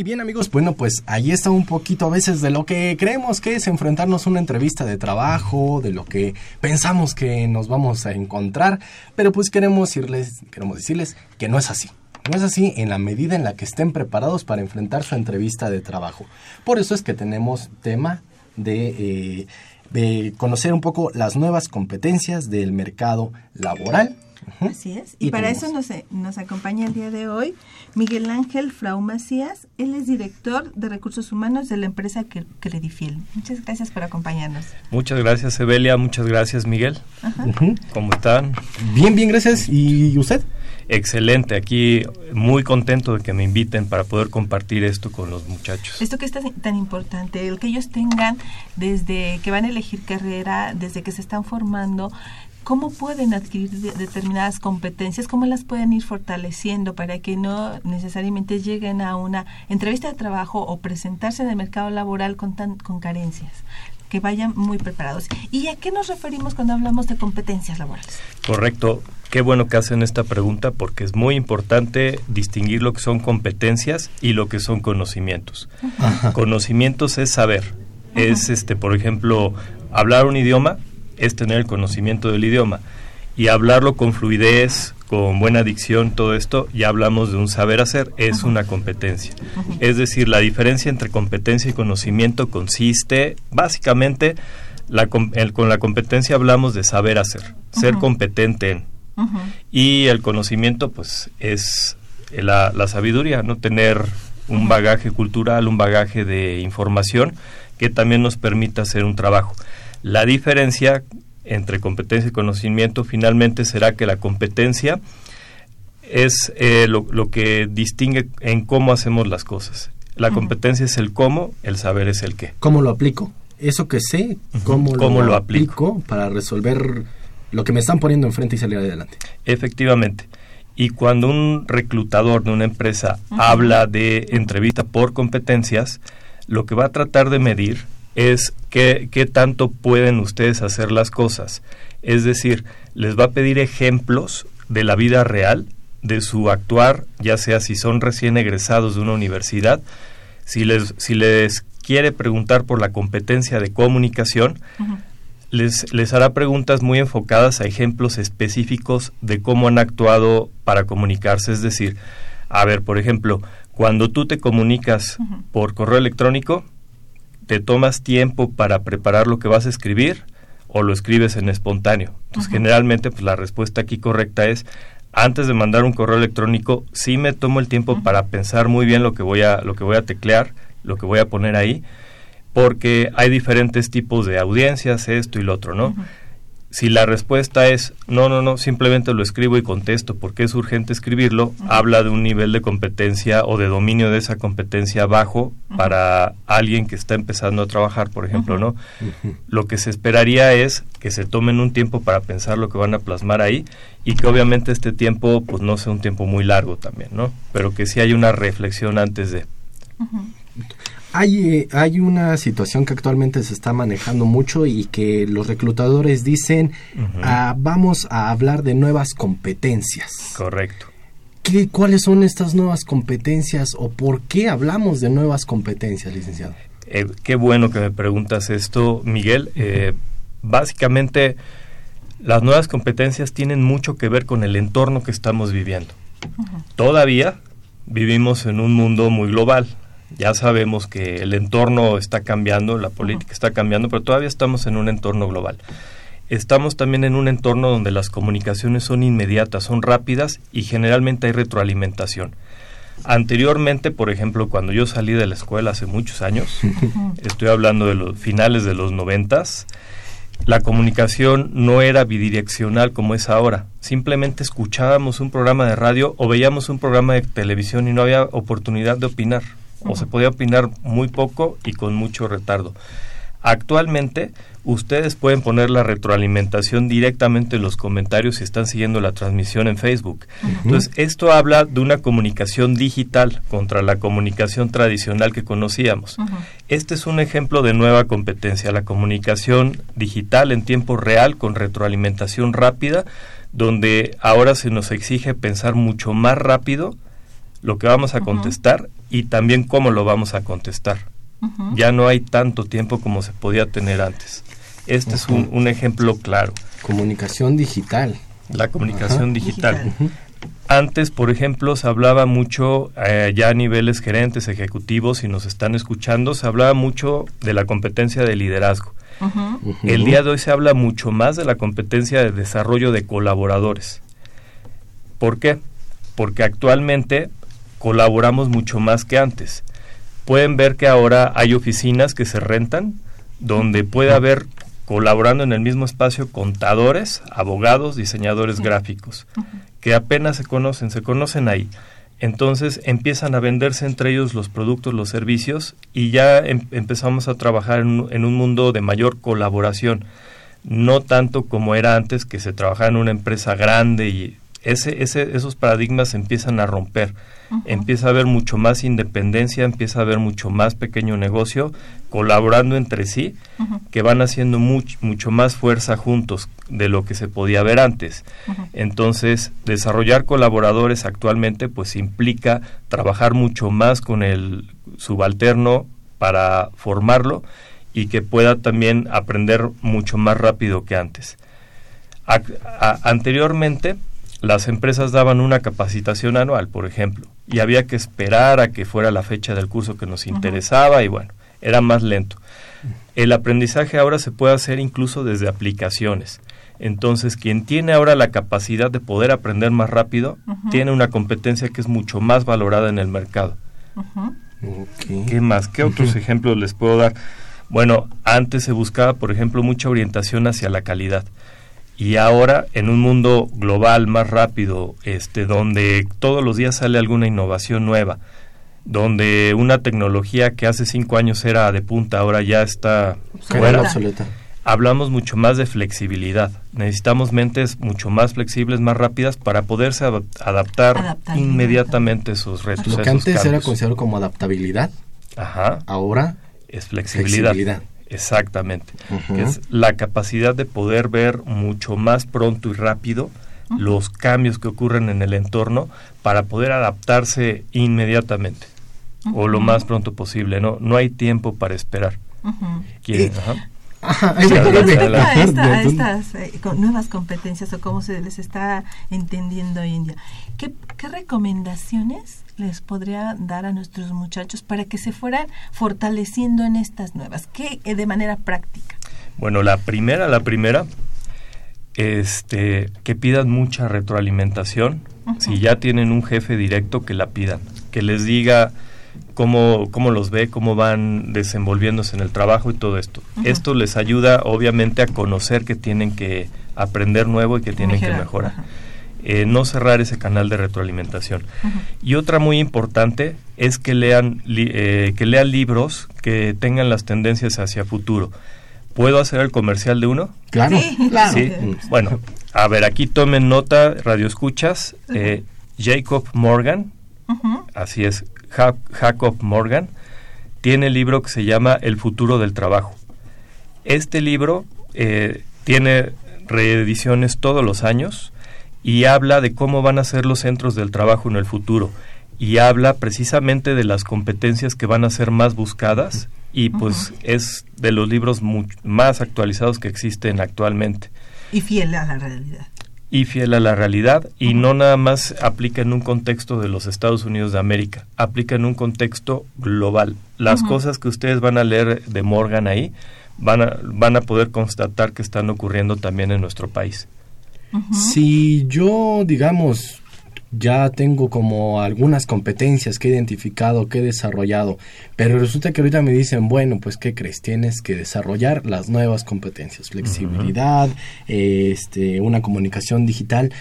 Y bien amigos, bueno pues ahí está un poquito a veces de lo que creemos que es enfrentarnos a una entrevista de trabajo, de lo que pensamos que nos vamos a encontrar, pero pues queremos decirles, queremos decirles que no es así. No es así en la medida en la que estén preparados para enfrentar su entrevista de trabajo. Por eso es que tenemos tema de, eh, de conocer un poco las nuevas competencias del mercado laboral. Así es. Y, para tenemos- eso nos, nos acompaña el día de hoy Miguel Ángel Frau Macías. Él es director de recursos humanos de la empresa Cre- Credifiel. Muchas gracias por acompañarnos. Muchas gracias, Evelia. Muchas gracias, Miguel. Ujú. ¿Cómo están? Bien, bien, gracias. ¿Y usted? Excelente. Aquí muy contento de que me inviten para poder compartir esto con los muchachos. Esto que es tan, tan importante, el que ellos tengan desde que van a elegir carrera, desde que se están formando, cómo pueden adquirir de- determinadas competencias, cómo las pueden ir fortaleciendo para que no necesariamente lleguen a una entrevista de trabajo o presentarse en el mercado laboral con, tan, con carencias, que vayan muy preparados. ¿Y a qué nos referimos cuando hablamos de competencias laborales? Correcto. Qué bueno que hacen esta pregunta porque es muy importante distinguir lo que son competencias y lo que son conocimientos. Conocimientos es saber. Es este, por ejemplo, hablar un idioma es tener el conocimiento del idioma y hablarlo con fluidez, con buena dicción, todo esto, ya hablamos de un saber hacer, es una competencia. Es decir, la diferencia entre competencia y conocimiento consiste básicamente la com- el- con la competencia hablamos de saber hacer, ser competente en. Y el conocimiento, pues, es la, la sabiduría, ¿no? Tener un bagaje cultural, un bagaje de información que también nos permita hacer un trabajo. La diferencia entre competencia y conocimiento finalmente será que la competencia es eh, lo, que distingue en cómo hacemos las cosas. La competencia es el cómo, el saber es el qué. ¿Cómo lo aplico? Eso que sé, ¿cómo, lo, aplico para resolver lo que me están poniendo enfrente y salir adelante? Efectivamente. Y cuando un reclutador de una empresa habla de entrevista por competencias, lo que va a tratar de medir es qué, qué tanto pueden ustedes hacer las cosas. Es decir, les va a pedir ejemplos de la vida real, de su actuar, ya sea si son recién egresados de una universidad, si les, si les quiere preguntar por la competencia de comunicación, les, les hará preguntas muy enfocadas a ejemplos específicos de cómo han actuado para comunicarse. Es decir, a ver, por ejemplo, cuando tú te comunicas por correo electrónico, te tomas tiempo para preparar lo que vas a escribir o lo escribes en espontáneo. Entonces, generalmente, pues la respuesta aquí correcta es antes de mandar un correo electrónico, sí me tomo el tiempo para pensar muy bien lo que voy a lo que voy a teclear, lo que voy a poner ahí, porque hay diferentes tipos de audiencias, esto y lo otro, ¿no? Si la respuesta es no, no, no, simplemente lo escribo y contesto porque es urgente escribirlo, habla de un nivel de competencia o de dominio de esa competencia bajo para alguien que está empezando a trabajar, por ejemplo, ¿no? Lo que se esperaría es que se tomen un tiempo para pensar lo que van a plasmar ahí y que obviamente este tiempo pues no sea un tiempo muy largo también, ¿no? Pero que sí hay una reflexión antes de. Hay, eh, hay una situación que actualmente se está manejando mucho y que los reclutadores dicen, ah, vamos a hablar de nuevas competencias. Correcto. ¿Qué, ¿Cuáles son estas nuevas competencias o por qué hablamos de nuevas competencias, licenciado? Eh, qué bueno que me preguntas esto, Miguel. Eh, básicamente, las nuevas competencias tienen mucho que ver con el entorno que estamos viviendo. Todavía vivimos en un mundo muy global ya sabemos que el entorno está cambiando, la política está cambiando, pero todavía estamos en un entorno global. Estamos también en un entorno donde las comunicaciones son inmediatas, son rápidas y generalmente hay retroalimentación. Anteriormente, por ejemplo, cuando yo salí de la escuela hace muchos años, estoy hablando de los finales de los noventas, la comunicación no era bidireccional como es ahora. Simplemente escuchábamos un programa de radio o veíamos un programa de televisión y no había oportunidad de opinar o se podía opinar muy poco y con mucho retardo. Actualmente, ustedes pueden poner la retroalimentación directamente en los comentarios si están siguiendo la transmisión en Facebook. Entonces, esto habla de una comunicación digital contra la comunicación tradicional que conocíamos. Este es un ejemplo de nueva competencia, la comunicación digital en tiempo real con retroalimentación rápida, donde ahora se nos exige pensar mucho más rápido lo que vamos a contestar y también cómo lo vamos a contestar. Ya no hay tanto tiempo como se podía tener antes. Este es un, ejemplo claro. Comunicación digital. La comunicación digital. Antes, por ejemplo, se hablaba mucho, eh, ya a niveles gerentes, ejecutivos, si nos están escuchando, se hablaba mucho de la competencia de liderazgo. El día de hoy se habla mucho más de la competencia de desarrollo de colaboradores. ¿Por qué? Porque actualmente colaboramos mucho más que antes. Pueden ver que ahora hay oficinas que se rentan donde puede haber colaborando en el mismo espacio contadores, abogados, diseñadores gráficos, que apenas se conocen, se conocen ahí. Entonces empiezan a venderse entre ellos los productos, los servicios y ya em, empezamos a trabajar en, en, un mundo de mayor colaboración, no tanto como era antes que se trabajaba en una empresa grande y ese, ese, esos paradigmas empiezan a romper empieza a haber mucho más independencia, empieza a haber mucho más pequeño negocio colaborando entre sí, que van haciendo mucho más fuerza juntos de lo que se podía ver antes. Entonces, desarrollar colaboradores actualmente pues implica trabajar mucho más con el subalterno para formarlo y que pueda también aprender mucho más rápido que antes. anteriormente, las empresas daban una capacitación anual, por ejemplo, y había que esperar a que fuera la fecha del curso que nos interesaba y bueno, era más lento. El aprendizaje ahora se puede hacer incluso desde aplicaciones. Entonces, quien tiene ahora la capacidad de poder aprender más rápido, tiene una competencia que es mucho más valorada en el mercado. ¿Qué más? ¿Qué otros ejemplos les puedo dar? Bueno, antes se buscaba, por ejemplo, mucha orientación hacia la calidad. Y ahora, en un mundo global más rápido, este, donde todos los días sale alguna innovación nueva, donde una tecnología que hace cinco años era de punta, ahora ya está fuera, obsoleta. hablamos mucho más de flexibilidad. Necesitamos mentes mucho más flexibles, más rápidas para poderse adap- adaptar Adaptar inmediatamente a esos retos. Lo que antes era considerado como adaptabilidad, Ajá, ahora es flexibilidad. flexibilidad. Exactamente. Que es la capacidad de poder ver mucho más pronto y rápido los cambios que ocurren en el entorno para poder adaptarse inmediatamente o lo más pronto posible. No, no hay tiempo para esperar. ¿Quieren? Ajá. Sí, a, esta- estas eh, con nuevas competencias o cómo se les está entendiendo hoy en día, ¿qué, qué recomendaciones les podría dar a nuestros muchachos para que se fueran fortaleciendo en estas nuevas? ¿Qué eh, de manera práctica? Bueno, la primera, la primera, este, que pidan mucha retroalimentación. Si ya tienen un jefe directo, que la pidan. Que les diga cómo, cómo los ve, cómo van desenvolviéndose en el trabajo y todo esto. Esto les ayuda, obviamente, a conocer que tienen que aprender nuevo y que tienen que Mejorar. Eh, no cerrar ese canal de retroalimentación. Y otra muy importante es que lean, li- eh, que lean libros que tengan las tendencias hacia futuro. ¿Puedo hacer el comercial de uno? Claro, Sí. claro. Sí. Bueno, a ver, aquí tomen nota, radio escuchas. eh, Jacob Morgan, así es, Ja- Jacob Morgan, tiene el libro que se llama El futuro del trabajo. Este libro eh, tiene reediciones todos los años y habla de cómo van a ser los centros del trabajo en el futuro y habla precisamente de las competencias que van a ser más buscadas y pues es de los libros much- más actualizados que existen actualmente Y fiel a la realidad. y fiel a la realidad y no nada más aplica en un contexto de los Estados Unidos de América, aplica en un contexto global. Las cosas que ustedes van a leer de Morgan ahí van a, van a poder constatar que están ocurriendo también en nuestro país. Si yo, digamos, ya tengo como algunas competencias que he identificado, que he desarrollado, pero resulta que ahorita me dicen, bueno, pues ¿qué crees? Tienes que desarrollar las nuevas competencias, flexibilidad, este, una comunicación digital.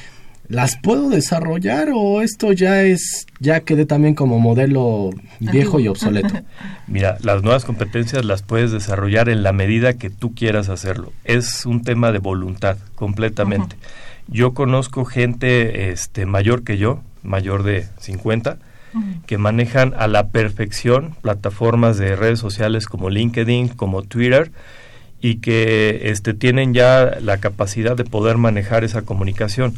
¿Las puedo desarrollar o esto ya es, ya quedé también como modelo viejo y obsoleto? Mira, las nuevas competencias las puedes desarrollar en la medida que tú quieras hacerlo. Es un tema de voluntad, completamente. Yo conozco gente este, mayor que yo, mayor de 50, que manejan a la perfección plataformas de redes sociales como LinkedIn, como Twitter, y que este, tienen ya la capacidad de poder manejar esa comunicación.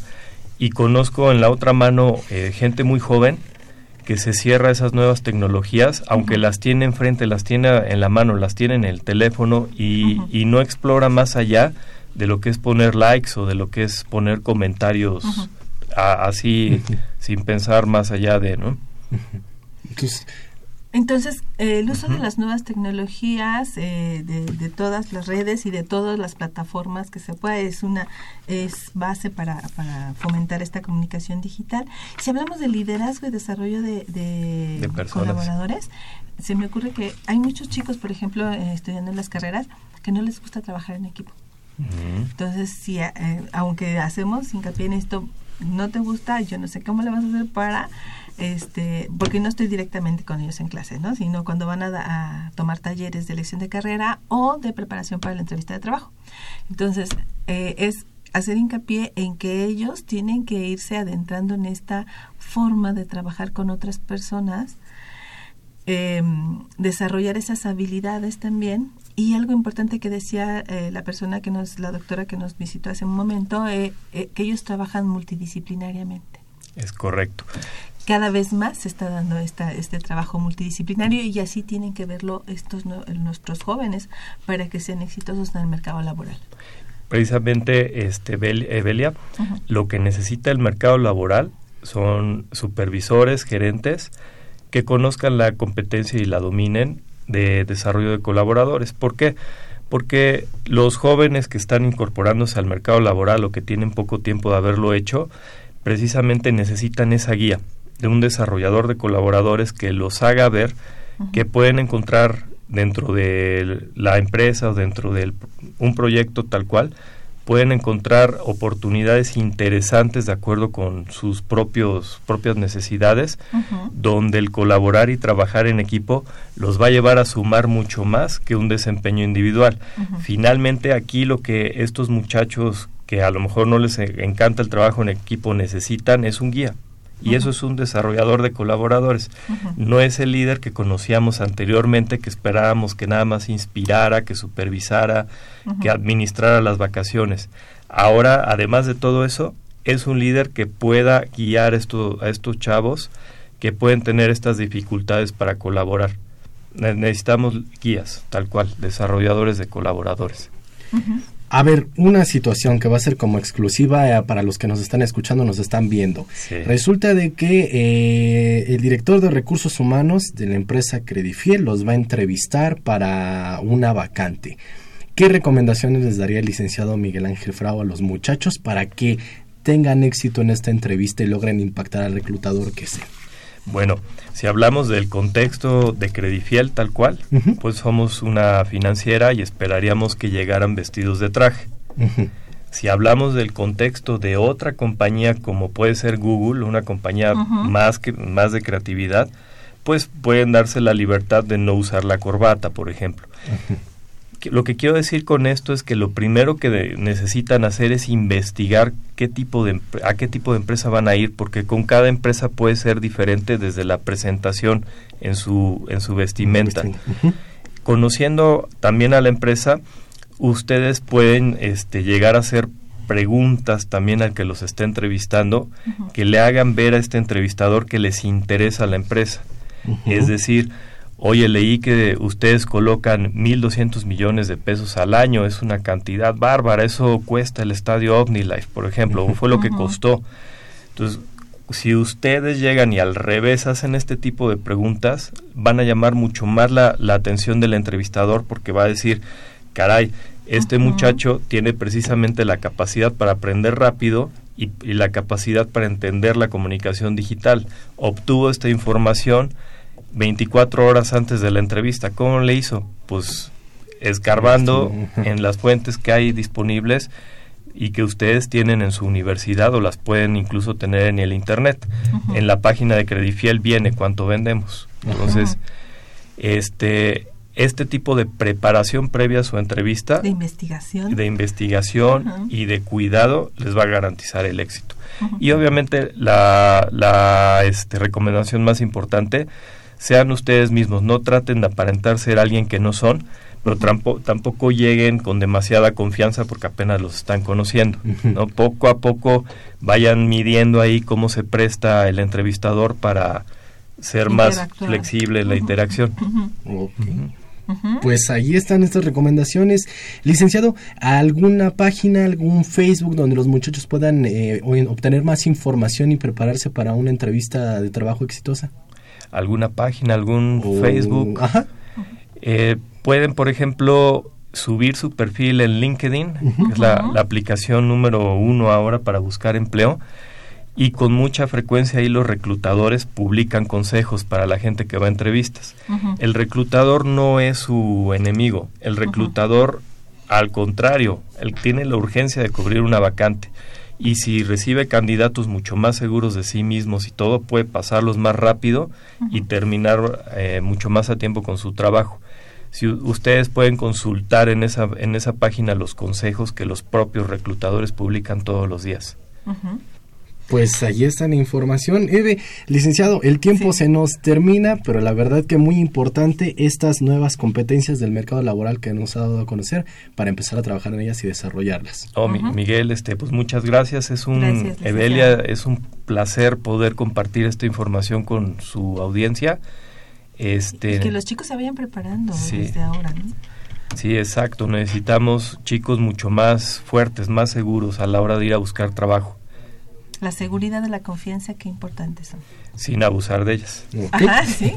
Y conozco en la otra mano eh, gente muy joven que se cierra a esas nuevas tecnologías, aunque las tiene enfrente, las tiene en la mano, las tiene en el teléfono y, y no explora más allá de lo que es poner likes o de lo que es poner comentarios a- así sin pensar más allá de, ¿no? Entonces, Entonces, eh, el uso de las nuevas tecnologías, eh, de, de todas las redes y de todas las plataformas que se pueda, es una es base para, para fomentar esta comunicación digital. Si hablamos de liderazgo y desarrollo de, de De personas. colaboradores, se me ocurre que hay muchos chicos, por ejemplo, eh, estudiando en las carreras, que no les gusta trabajar en equipo. Ujú. Entonces, si, eh, aunque hacemos hincapié en esto, no te gusta, yo no sé cómo le vas a hacer para, este, porque no estoy directamente con ellos en clase, ¿no? Sino cuando van a, tomar talleres de elección de carrera o de preparación para la entrevista de trabajo. Entonces, eh, es hacer hincapié en que ellos tienen que irse adentrando en esta forma de trabajar con otras personas eh, desarrollar esas habilidades también. Y algo importante que decía eh, la persona que nos, la doctora que nos visitó hace un momento, eh, eh, que ellos trabajan multidisciplinariamente. Es correcto. Cada vez más se está dando esta, este trabajo multidisciplinario y así tienen que verlo estos nue- nuestros jóvenes para que sean exitosos en el mercado laboral. Precisamente, este, Evelia, Ujú. lo que necesita el mercado laboral son supervisores, gerentes, que conozcan la competencia y la dominen de desarrollo de colaboradores. ¿Por qué? Porque los jóvenes que están incorporándose al mercado laboral o que tienen poco tiempo de haberlo hecho, precisamente necesitan esa guía de un desarrollador de colaboradores que los haga ver que pueden encontrar dentro de la empresa o dentro de un proyecto tal cual, pueden encontrar oportunidades interesantes de acuerdo con sus propios propias necesidades, donde el colaborar y trabajar en equipo los va a llevar a sumar mucho más que un desempeño individual. Finalmente aquí lo que estos muchachos que a lo mejor no les encanta el trabajo en equipo necesitan es un guía. Y eso es un desarrollador de colaboradores. No es el líder que conocíamos anteriormente, que esperábamos que nada más inspirara, que supervisara, que administrara las vacaciones. Ahora, además de todo eso, es un líder que pueda guiar esto, a estos chavos que pueden tener estas dificultades para colaborar. Necesitamos guías, tal cual, desarrolladores de colaboradores. A ver, una situación que va a ser como exclusiva eh, para los que nos están escuchando, nos están viendo. Resulta de que eh, el director de recursos humanos de la empresa Credifiel los va a entrevistar para una vacante. ¿Qué recomendaciones les daría el licenciado Miguel Ángel Frau a los muchachos para que tengan éxito en esta entrevista y logren impactar al reclutador que sea? Bueno, si hablamos del contexto de Credifiel tal cual, pues somos una financiera y esperaríamos que llegaran vestidos de traje. Si hablamos del contexto de otra compañía como puede ser Google, una compañía más, que, más de creatividad, pues pueden darse la libertad de no usar la corbata, por ejemplo lo que quiero decir con esto es que lo primero que necesitan hacer es investigar qué tipo de a qué tipo de empresa van a ir porque con cada empresa puede ser diferente desde la presentación en su en su vestimenta. Conociendo también a la empresa, ustedes pueden este, llegar a hacer preguntas también al que los esté entrevistando que le hagan ver a este entrevistador que les interesa la empresa. Es decir, Oye, leí que ustedes colocan 1.200 millones de pesos al año, es una cantidad bárbara, eso cuesta el estadio OmniLife, por ejemplo, fue lo que costó. Entonces, si ustedes llegan y al revés hacen este tipo de preguntas, van a llamar mucho más la, atención del entrevistador porque va a decir, caray, este muchacho tiene precisamente la capacidad para aprender rápido y, y la capacidad para entender la comunicación digital. Obtuvo esta información 24 horas antes de la entrevista. ¿Cómo le hizo? Pues escarbando en las fuentes que hay disponibles y que ustedes tienen en su universidad o las pueden incluso tener en el internet. En la página de Credifiel viene cuánto vendemos. Entonces, este este tipo de preparación previa a su entrevista de investigación de investigación y de cuidado les va a garantizar el éxito. Y obviamente la, la este, recomendación más importante sean ustedes mismos, no traten de aparentar ser alguien que no son, pero tampoco, lleguen con demasiada confianza porque apenas los están conociendo. ¿no? Poco a poco vayan midiendo ahí cómo se presta el entrevistador para ser más flexible en la interacción. Pues ahí están estas recomendaciones. Licenciado, ¿alguna página, algún Facebook donde los muchachos puedan eh, obtener más información y prepararse para una entrevista de trabajo exitosa? Alguna página, algún oh, Facebook. Eh, pueden, por ejemplo, subir su perfil en LinkedIn, que es la, aplicación número uno ahora para buscar empleo. Y con mucha frecuencia ahí los reclutadores publican consejos para la gente que va a entrevistas. El reclutador no es su enemigo. El reclutador, al contrario, él tiene la urgencia de cubrir una vacante y si recibe candidatos mucho más seguros de sí mismos y todo, puede pasarlos más rápido y terminar eh, mucho más a tiempo con su trabajo. Si ustedes pueden consultar en esa, en esa página los consejos que los propios reclutadores publican todos los días. Pues ahí está la información. Eve, licenciado, el tiempo se nos termina, pero la verdad que muy importante estas nuevas competencias del mercado laboral que nos ha dado a conocer para empezar a trabajar en ellas y desarrollarlas. Oh, Miguel, este, pues muchas gracias. Es un, Evelia, es un placer poder compartir esta información con su audiencia. Este, y que los chicos se vayan preparando desde ahora, ¿no? Sí, exacto. Necesitamos chicos mucho más fuertes, más seguros a la hora de ir a buscar trabajo la seguridad y la confianza, qué importantes son. Sin abusar de ellas. Ajá, sí.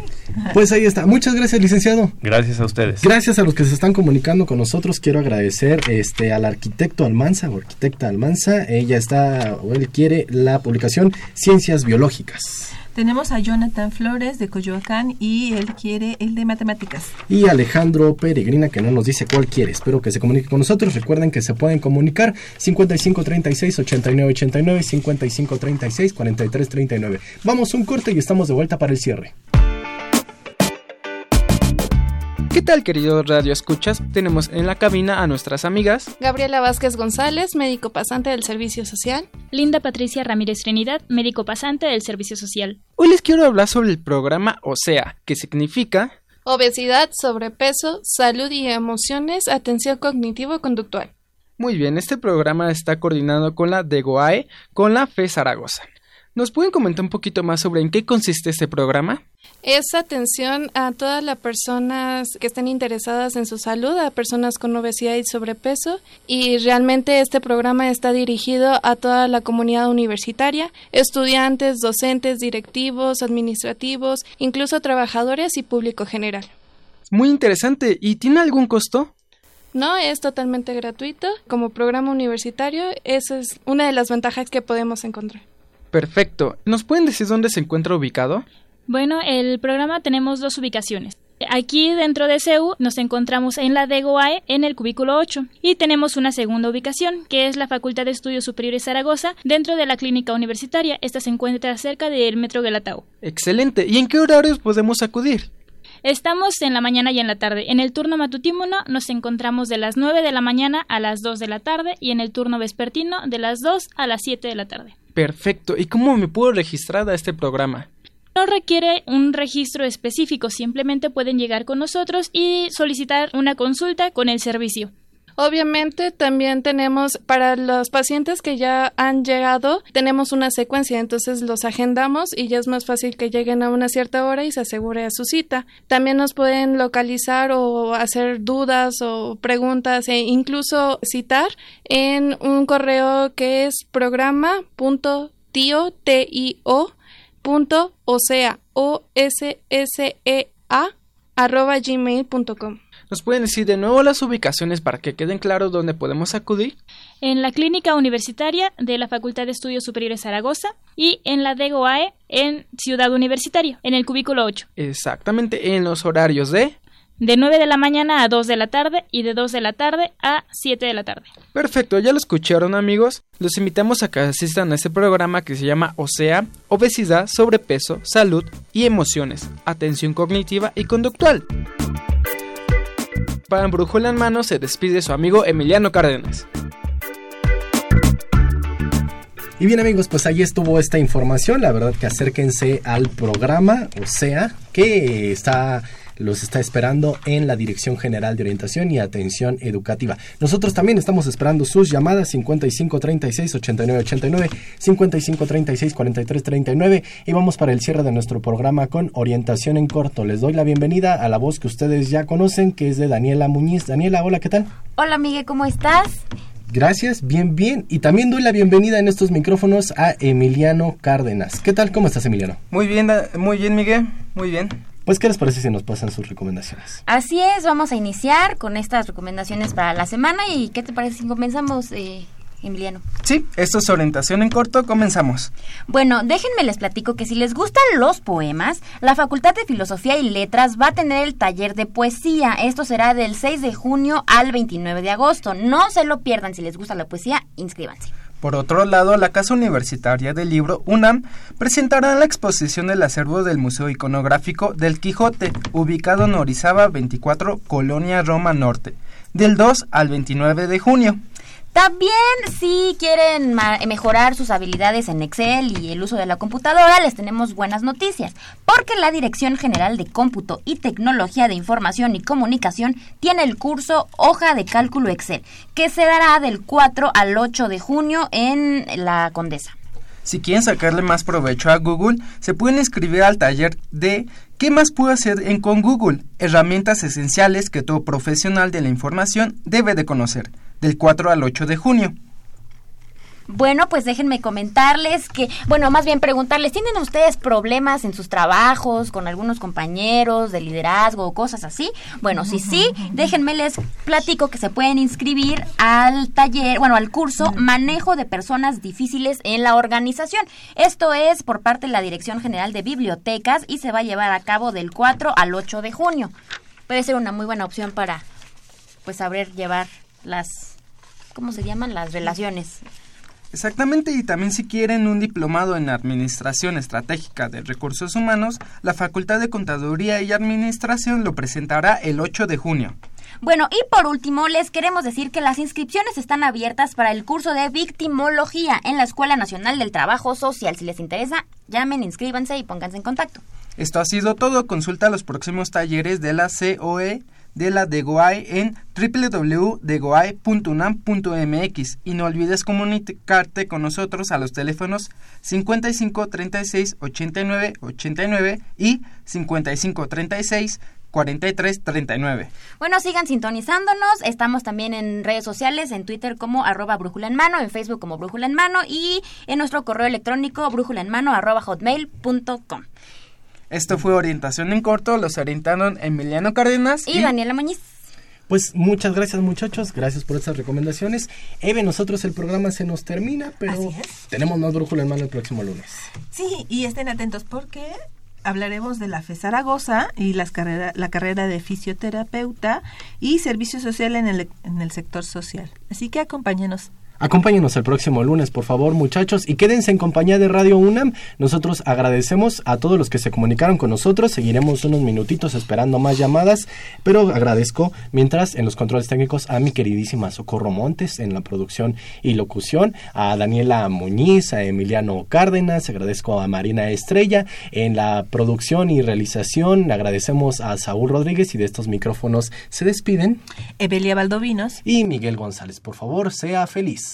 Pues ahí está. Muchas gracias, licenciado. Gracias a ustedes. Gracias a los que se están comunicando con nosotros. Quiero agradecer este al arquitecto Almanza o arquitecta Almanza. Ella está o él quiere la publicación Ciencias Biológicas. Tenemos a Jonathan Flores de Coyoacán y él quiere el de matemáticas. Y Alejandro Peregrina que no nos dice cuál quiere. Espero que se comunique con nosotros. Recuerden que se pueden comunicar 5536 8989 5536 4339. Vamos un corte y estamos de vuelta para el cierre. ¿Qué tal, queridos Radio Escuchas? Tenemos en la cabina a nuestras amigas Gabriela Vázquez González, médico pasante del Servicio Social. Linda Patricia Ramírez Trinidad, médico pasante del Servicio Social. Hoy les quiero hablar sobre el programa OSEA, que significa Obesidad, sobrepeso, salud y emociones, atención cognitivo-conductual. Muy bien, este programa está coordinado con la DEGOAE, con la FE Zaragoza. ¿Nos pueden comentar un poquito más sobre en qué consiste este programa? Es atención a todas las personas que estén interesadas en su salud, a personas con obesidad y sobrepeso, y realmente este programa está dirigido a toda la comunidad universitaria, estudiantes, docentes, directivos, administrativos, incluso trabajadores y público general. Muy interesante. ¿Y tiene algún costo? No, es totalmente gratuito. Como programa universitario, esa es una de las ventajas que podemos encontrar. Perfecto. ¿Nos pueden decir dónde se encuentra ubicado? Bueno, el programa tenemos dos ubicaciones. Aquí dentro de CEU nos encontramos en la DEGOAE en el cubículo 8 y tenemos una segunda ubicación que es la Facultad de Estudios Superiores Zaragoza dentro de la clínica universitaria. Esta se encuentra cerca del Metro Guelatao. Excelente. ¿Y en qué horarios podemos acudir? Estamos en la mañana y en la tarde. En el turno matutino nos encontramos de las 9 de la mañana a las 2 de la tarde y en el turno vespertino de las 2 a las 7 de la tarde. Perfecto. ¿Y cómo me puedo registrar a este programa? No requiere un registro específico, simplemente pueden llegar con nosotros y solicitar una consulta con el servicio. Obviamente también tenemos para los pacientes que ya han llegado, tenemos una secuencia, entonces los agendamos y ya es más fácil que lleguen a una cierta hora y se asegure a su cita. También nos pueden localizar o hacer dudas o preguntas e incluso citar en un correo que es programa.tio, o o sea, o s s e a arroba gmail.com. ¿Nos pueden decir de nuevo las ubicaciones para que queden claros dónde podemos acudir? En la Clínica Universitaria de la Facultad de Estudios Superiores Zaragoza y en la DEGOAE en Ciudad Universitaria, en el cubículo 8. Exactamente, en los horarios de... De 9 de la mañana a 2 de la tarde y de 2 de la tarde a 7 de la tarde. Perfecto, ya lo escucharon amigos. Los invitamos a que asistan a este programa que se llama OSEA, Obesidad, Sobrepeso, Salud y Emociones, Atención Cognitiva y Conductual. Para Brújula en Mano se despide su amigo Emiliano Cárdenas. Y bien amigos, pues ahí estuvo esta información. La verdad que acérquense al programa, o sea, que está los está esperando en la Dirección General de Orientación y Atención Educativa. Nosotros también estamos esperando sus llamadas 5536 8989, 5536 4339 y vamos para el cierre de nuestro programa con Orientación en corto. Les doy la bienvenida a la voz que ustedes ya conocen, que es de Daniela Muñiz. Daniela, hola, ¿qué tal? Hola, Miguel, ¿cómo estás? Gracias, bien, bien. Y también doy la bienvenida en estos micrófonos a Emiliano Cárdenas. ¿Qué tal? ¿Cómo estás, Emiliano? Muy bien, muy bien, Miguel. Muy bien. Pues, ¿qué les parece si nos pasan sus recomendaciones? Así es, vamos a iniciar con estas recomendaciones para la semana. ¿Y qué te parece si comenzamos, eh, Emiliano? Sí, esto es orientación en corto, comenzamos. Bueno, déjenme les platico que si les gustan los poemas, la Facultad de Filosofía y Letras va a tener el taller de poesía. Esto será del 6 de junio al 29 de agosto. No se lo pierdan, si les gusta la poesía, inscríbanse. Por otro lado, la Casa Universitaria del Libro, UNAM, presentará la exposición del acervo del Museo Iconográfico del Quijote, ubicado en Orizaba 24, Colonia Roma Norte, del 2 al 29 de junio. También si quieren mejorar sus habilidades en Excel y el uso de la computadora, les tenemos buenas noticias, porque la Dirección General de Cómputo y Tecnología de Información y Comunicación tiene el curso Hoja de Cálculo Excel, que se dará del 4 al 8 de junio en la Condesa. Si quieren sacarle más provecho a Google, se pueden inscribir al taller de ¿Qué más puedo hacer en con Google? Herramientas esenciales que todo profesional de la información debe de conocer del 4 al 8 de junio. Bueno, pues déjenme comentarles que, bueno, más bien preguntarles, ¿tienen ustedes problemas en sus trabajos con algunos compañeros de liderazgo o cosas así? Bueno, si sí, déjenme les platico que se pueden inscribir al taller, bueno, al curso Manejo de Personas Difíciles en la Organización. Esto es por parte de la Dirección General de Bibliotecas y se va a llevar a cabo del 4 al 8 de junio. Puede ser una muy buena opción para, pues, saber llevar las, ¿cómo se llaman? Las relaciones Exactamente, y también si quieren un diplomado en Administración Estratégica de Recursos Humanos, la Facultad de Contaduría y Administración lo presentará el 8 de junio. Bueno, y por último, les queremos decir que las inscripciones están abiertas para el curso de victimología en la Escuela Nacional del Trabajo Social. Si les interesa, llamen, inscríbanse y pónganse en contacto. Esto ha sido todo. Consulta los próximos talleres de la COE de la DEGOAI en www.degoai.unam.mx y no olvides comunicarte con nosotros a los teléfonos 55 36 89 89 y 55 36 43 39. Bueno, sigan sintonizándonos. Estamos también en redes sociales, en Twitter como arroba brújula en mano, en Facebook como brújula en mano y en nuestro correo electrónico brújula en mano arroba hotmail.com. Esto fue Orientación en Corto, los orientaron Emiliano Cárdenas y, Daniela Muñiz. Pues muchas gracias muchachos, gracias por estas recomendaciones. Eve, nosotros el programa se nos termina, pero tenemos más brújula en mano el próximo lunes. Sí, y estén atentos porque hablaremos de la FE Zaragoza y las carrera, la carrera de fisioterapeuta y servicio social en el, en el sector social. Así que acompáñenos. Acompáñenos el próximo lunes, por favor, muchachos, y quédense en compañía de Radio UNAM. Nosotros agradecemos a todos los que se comunicaron con nosotros. Seguiremos unos minutitos esperando más llamadas, pero agradezco mientras en los controles técnicos a mi queridísima Socorro Montes en la producción y locución, a Daniela Muñiz, a Emiliano Cárdenas, agradezco a Marina Estrella en la producción y realización. Agradecemos a Saúl Rodríguez y de estos micrófonos se despiden Evelia Valdovinos y Miguel González. Por favor, sea feliz.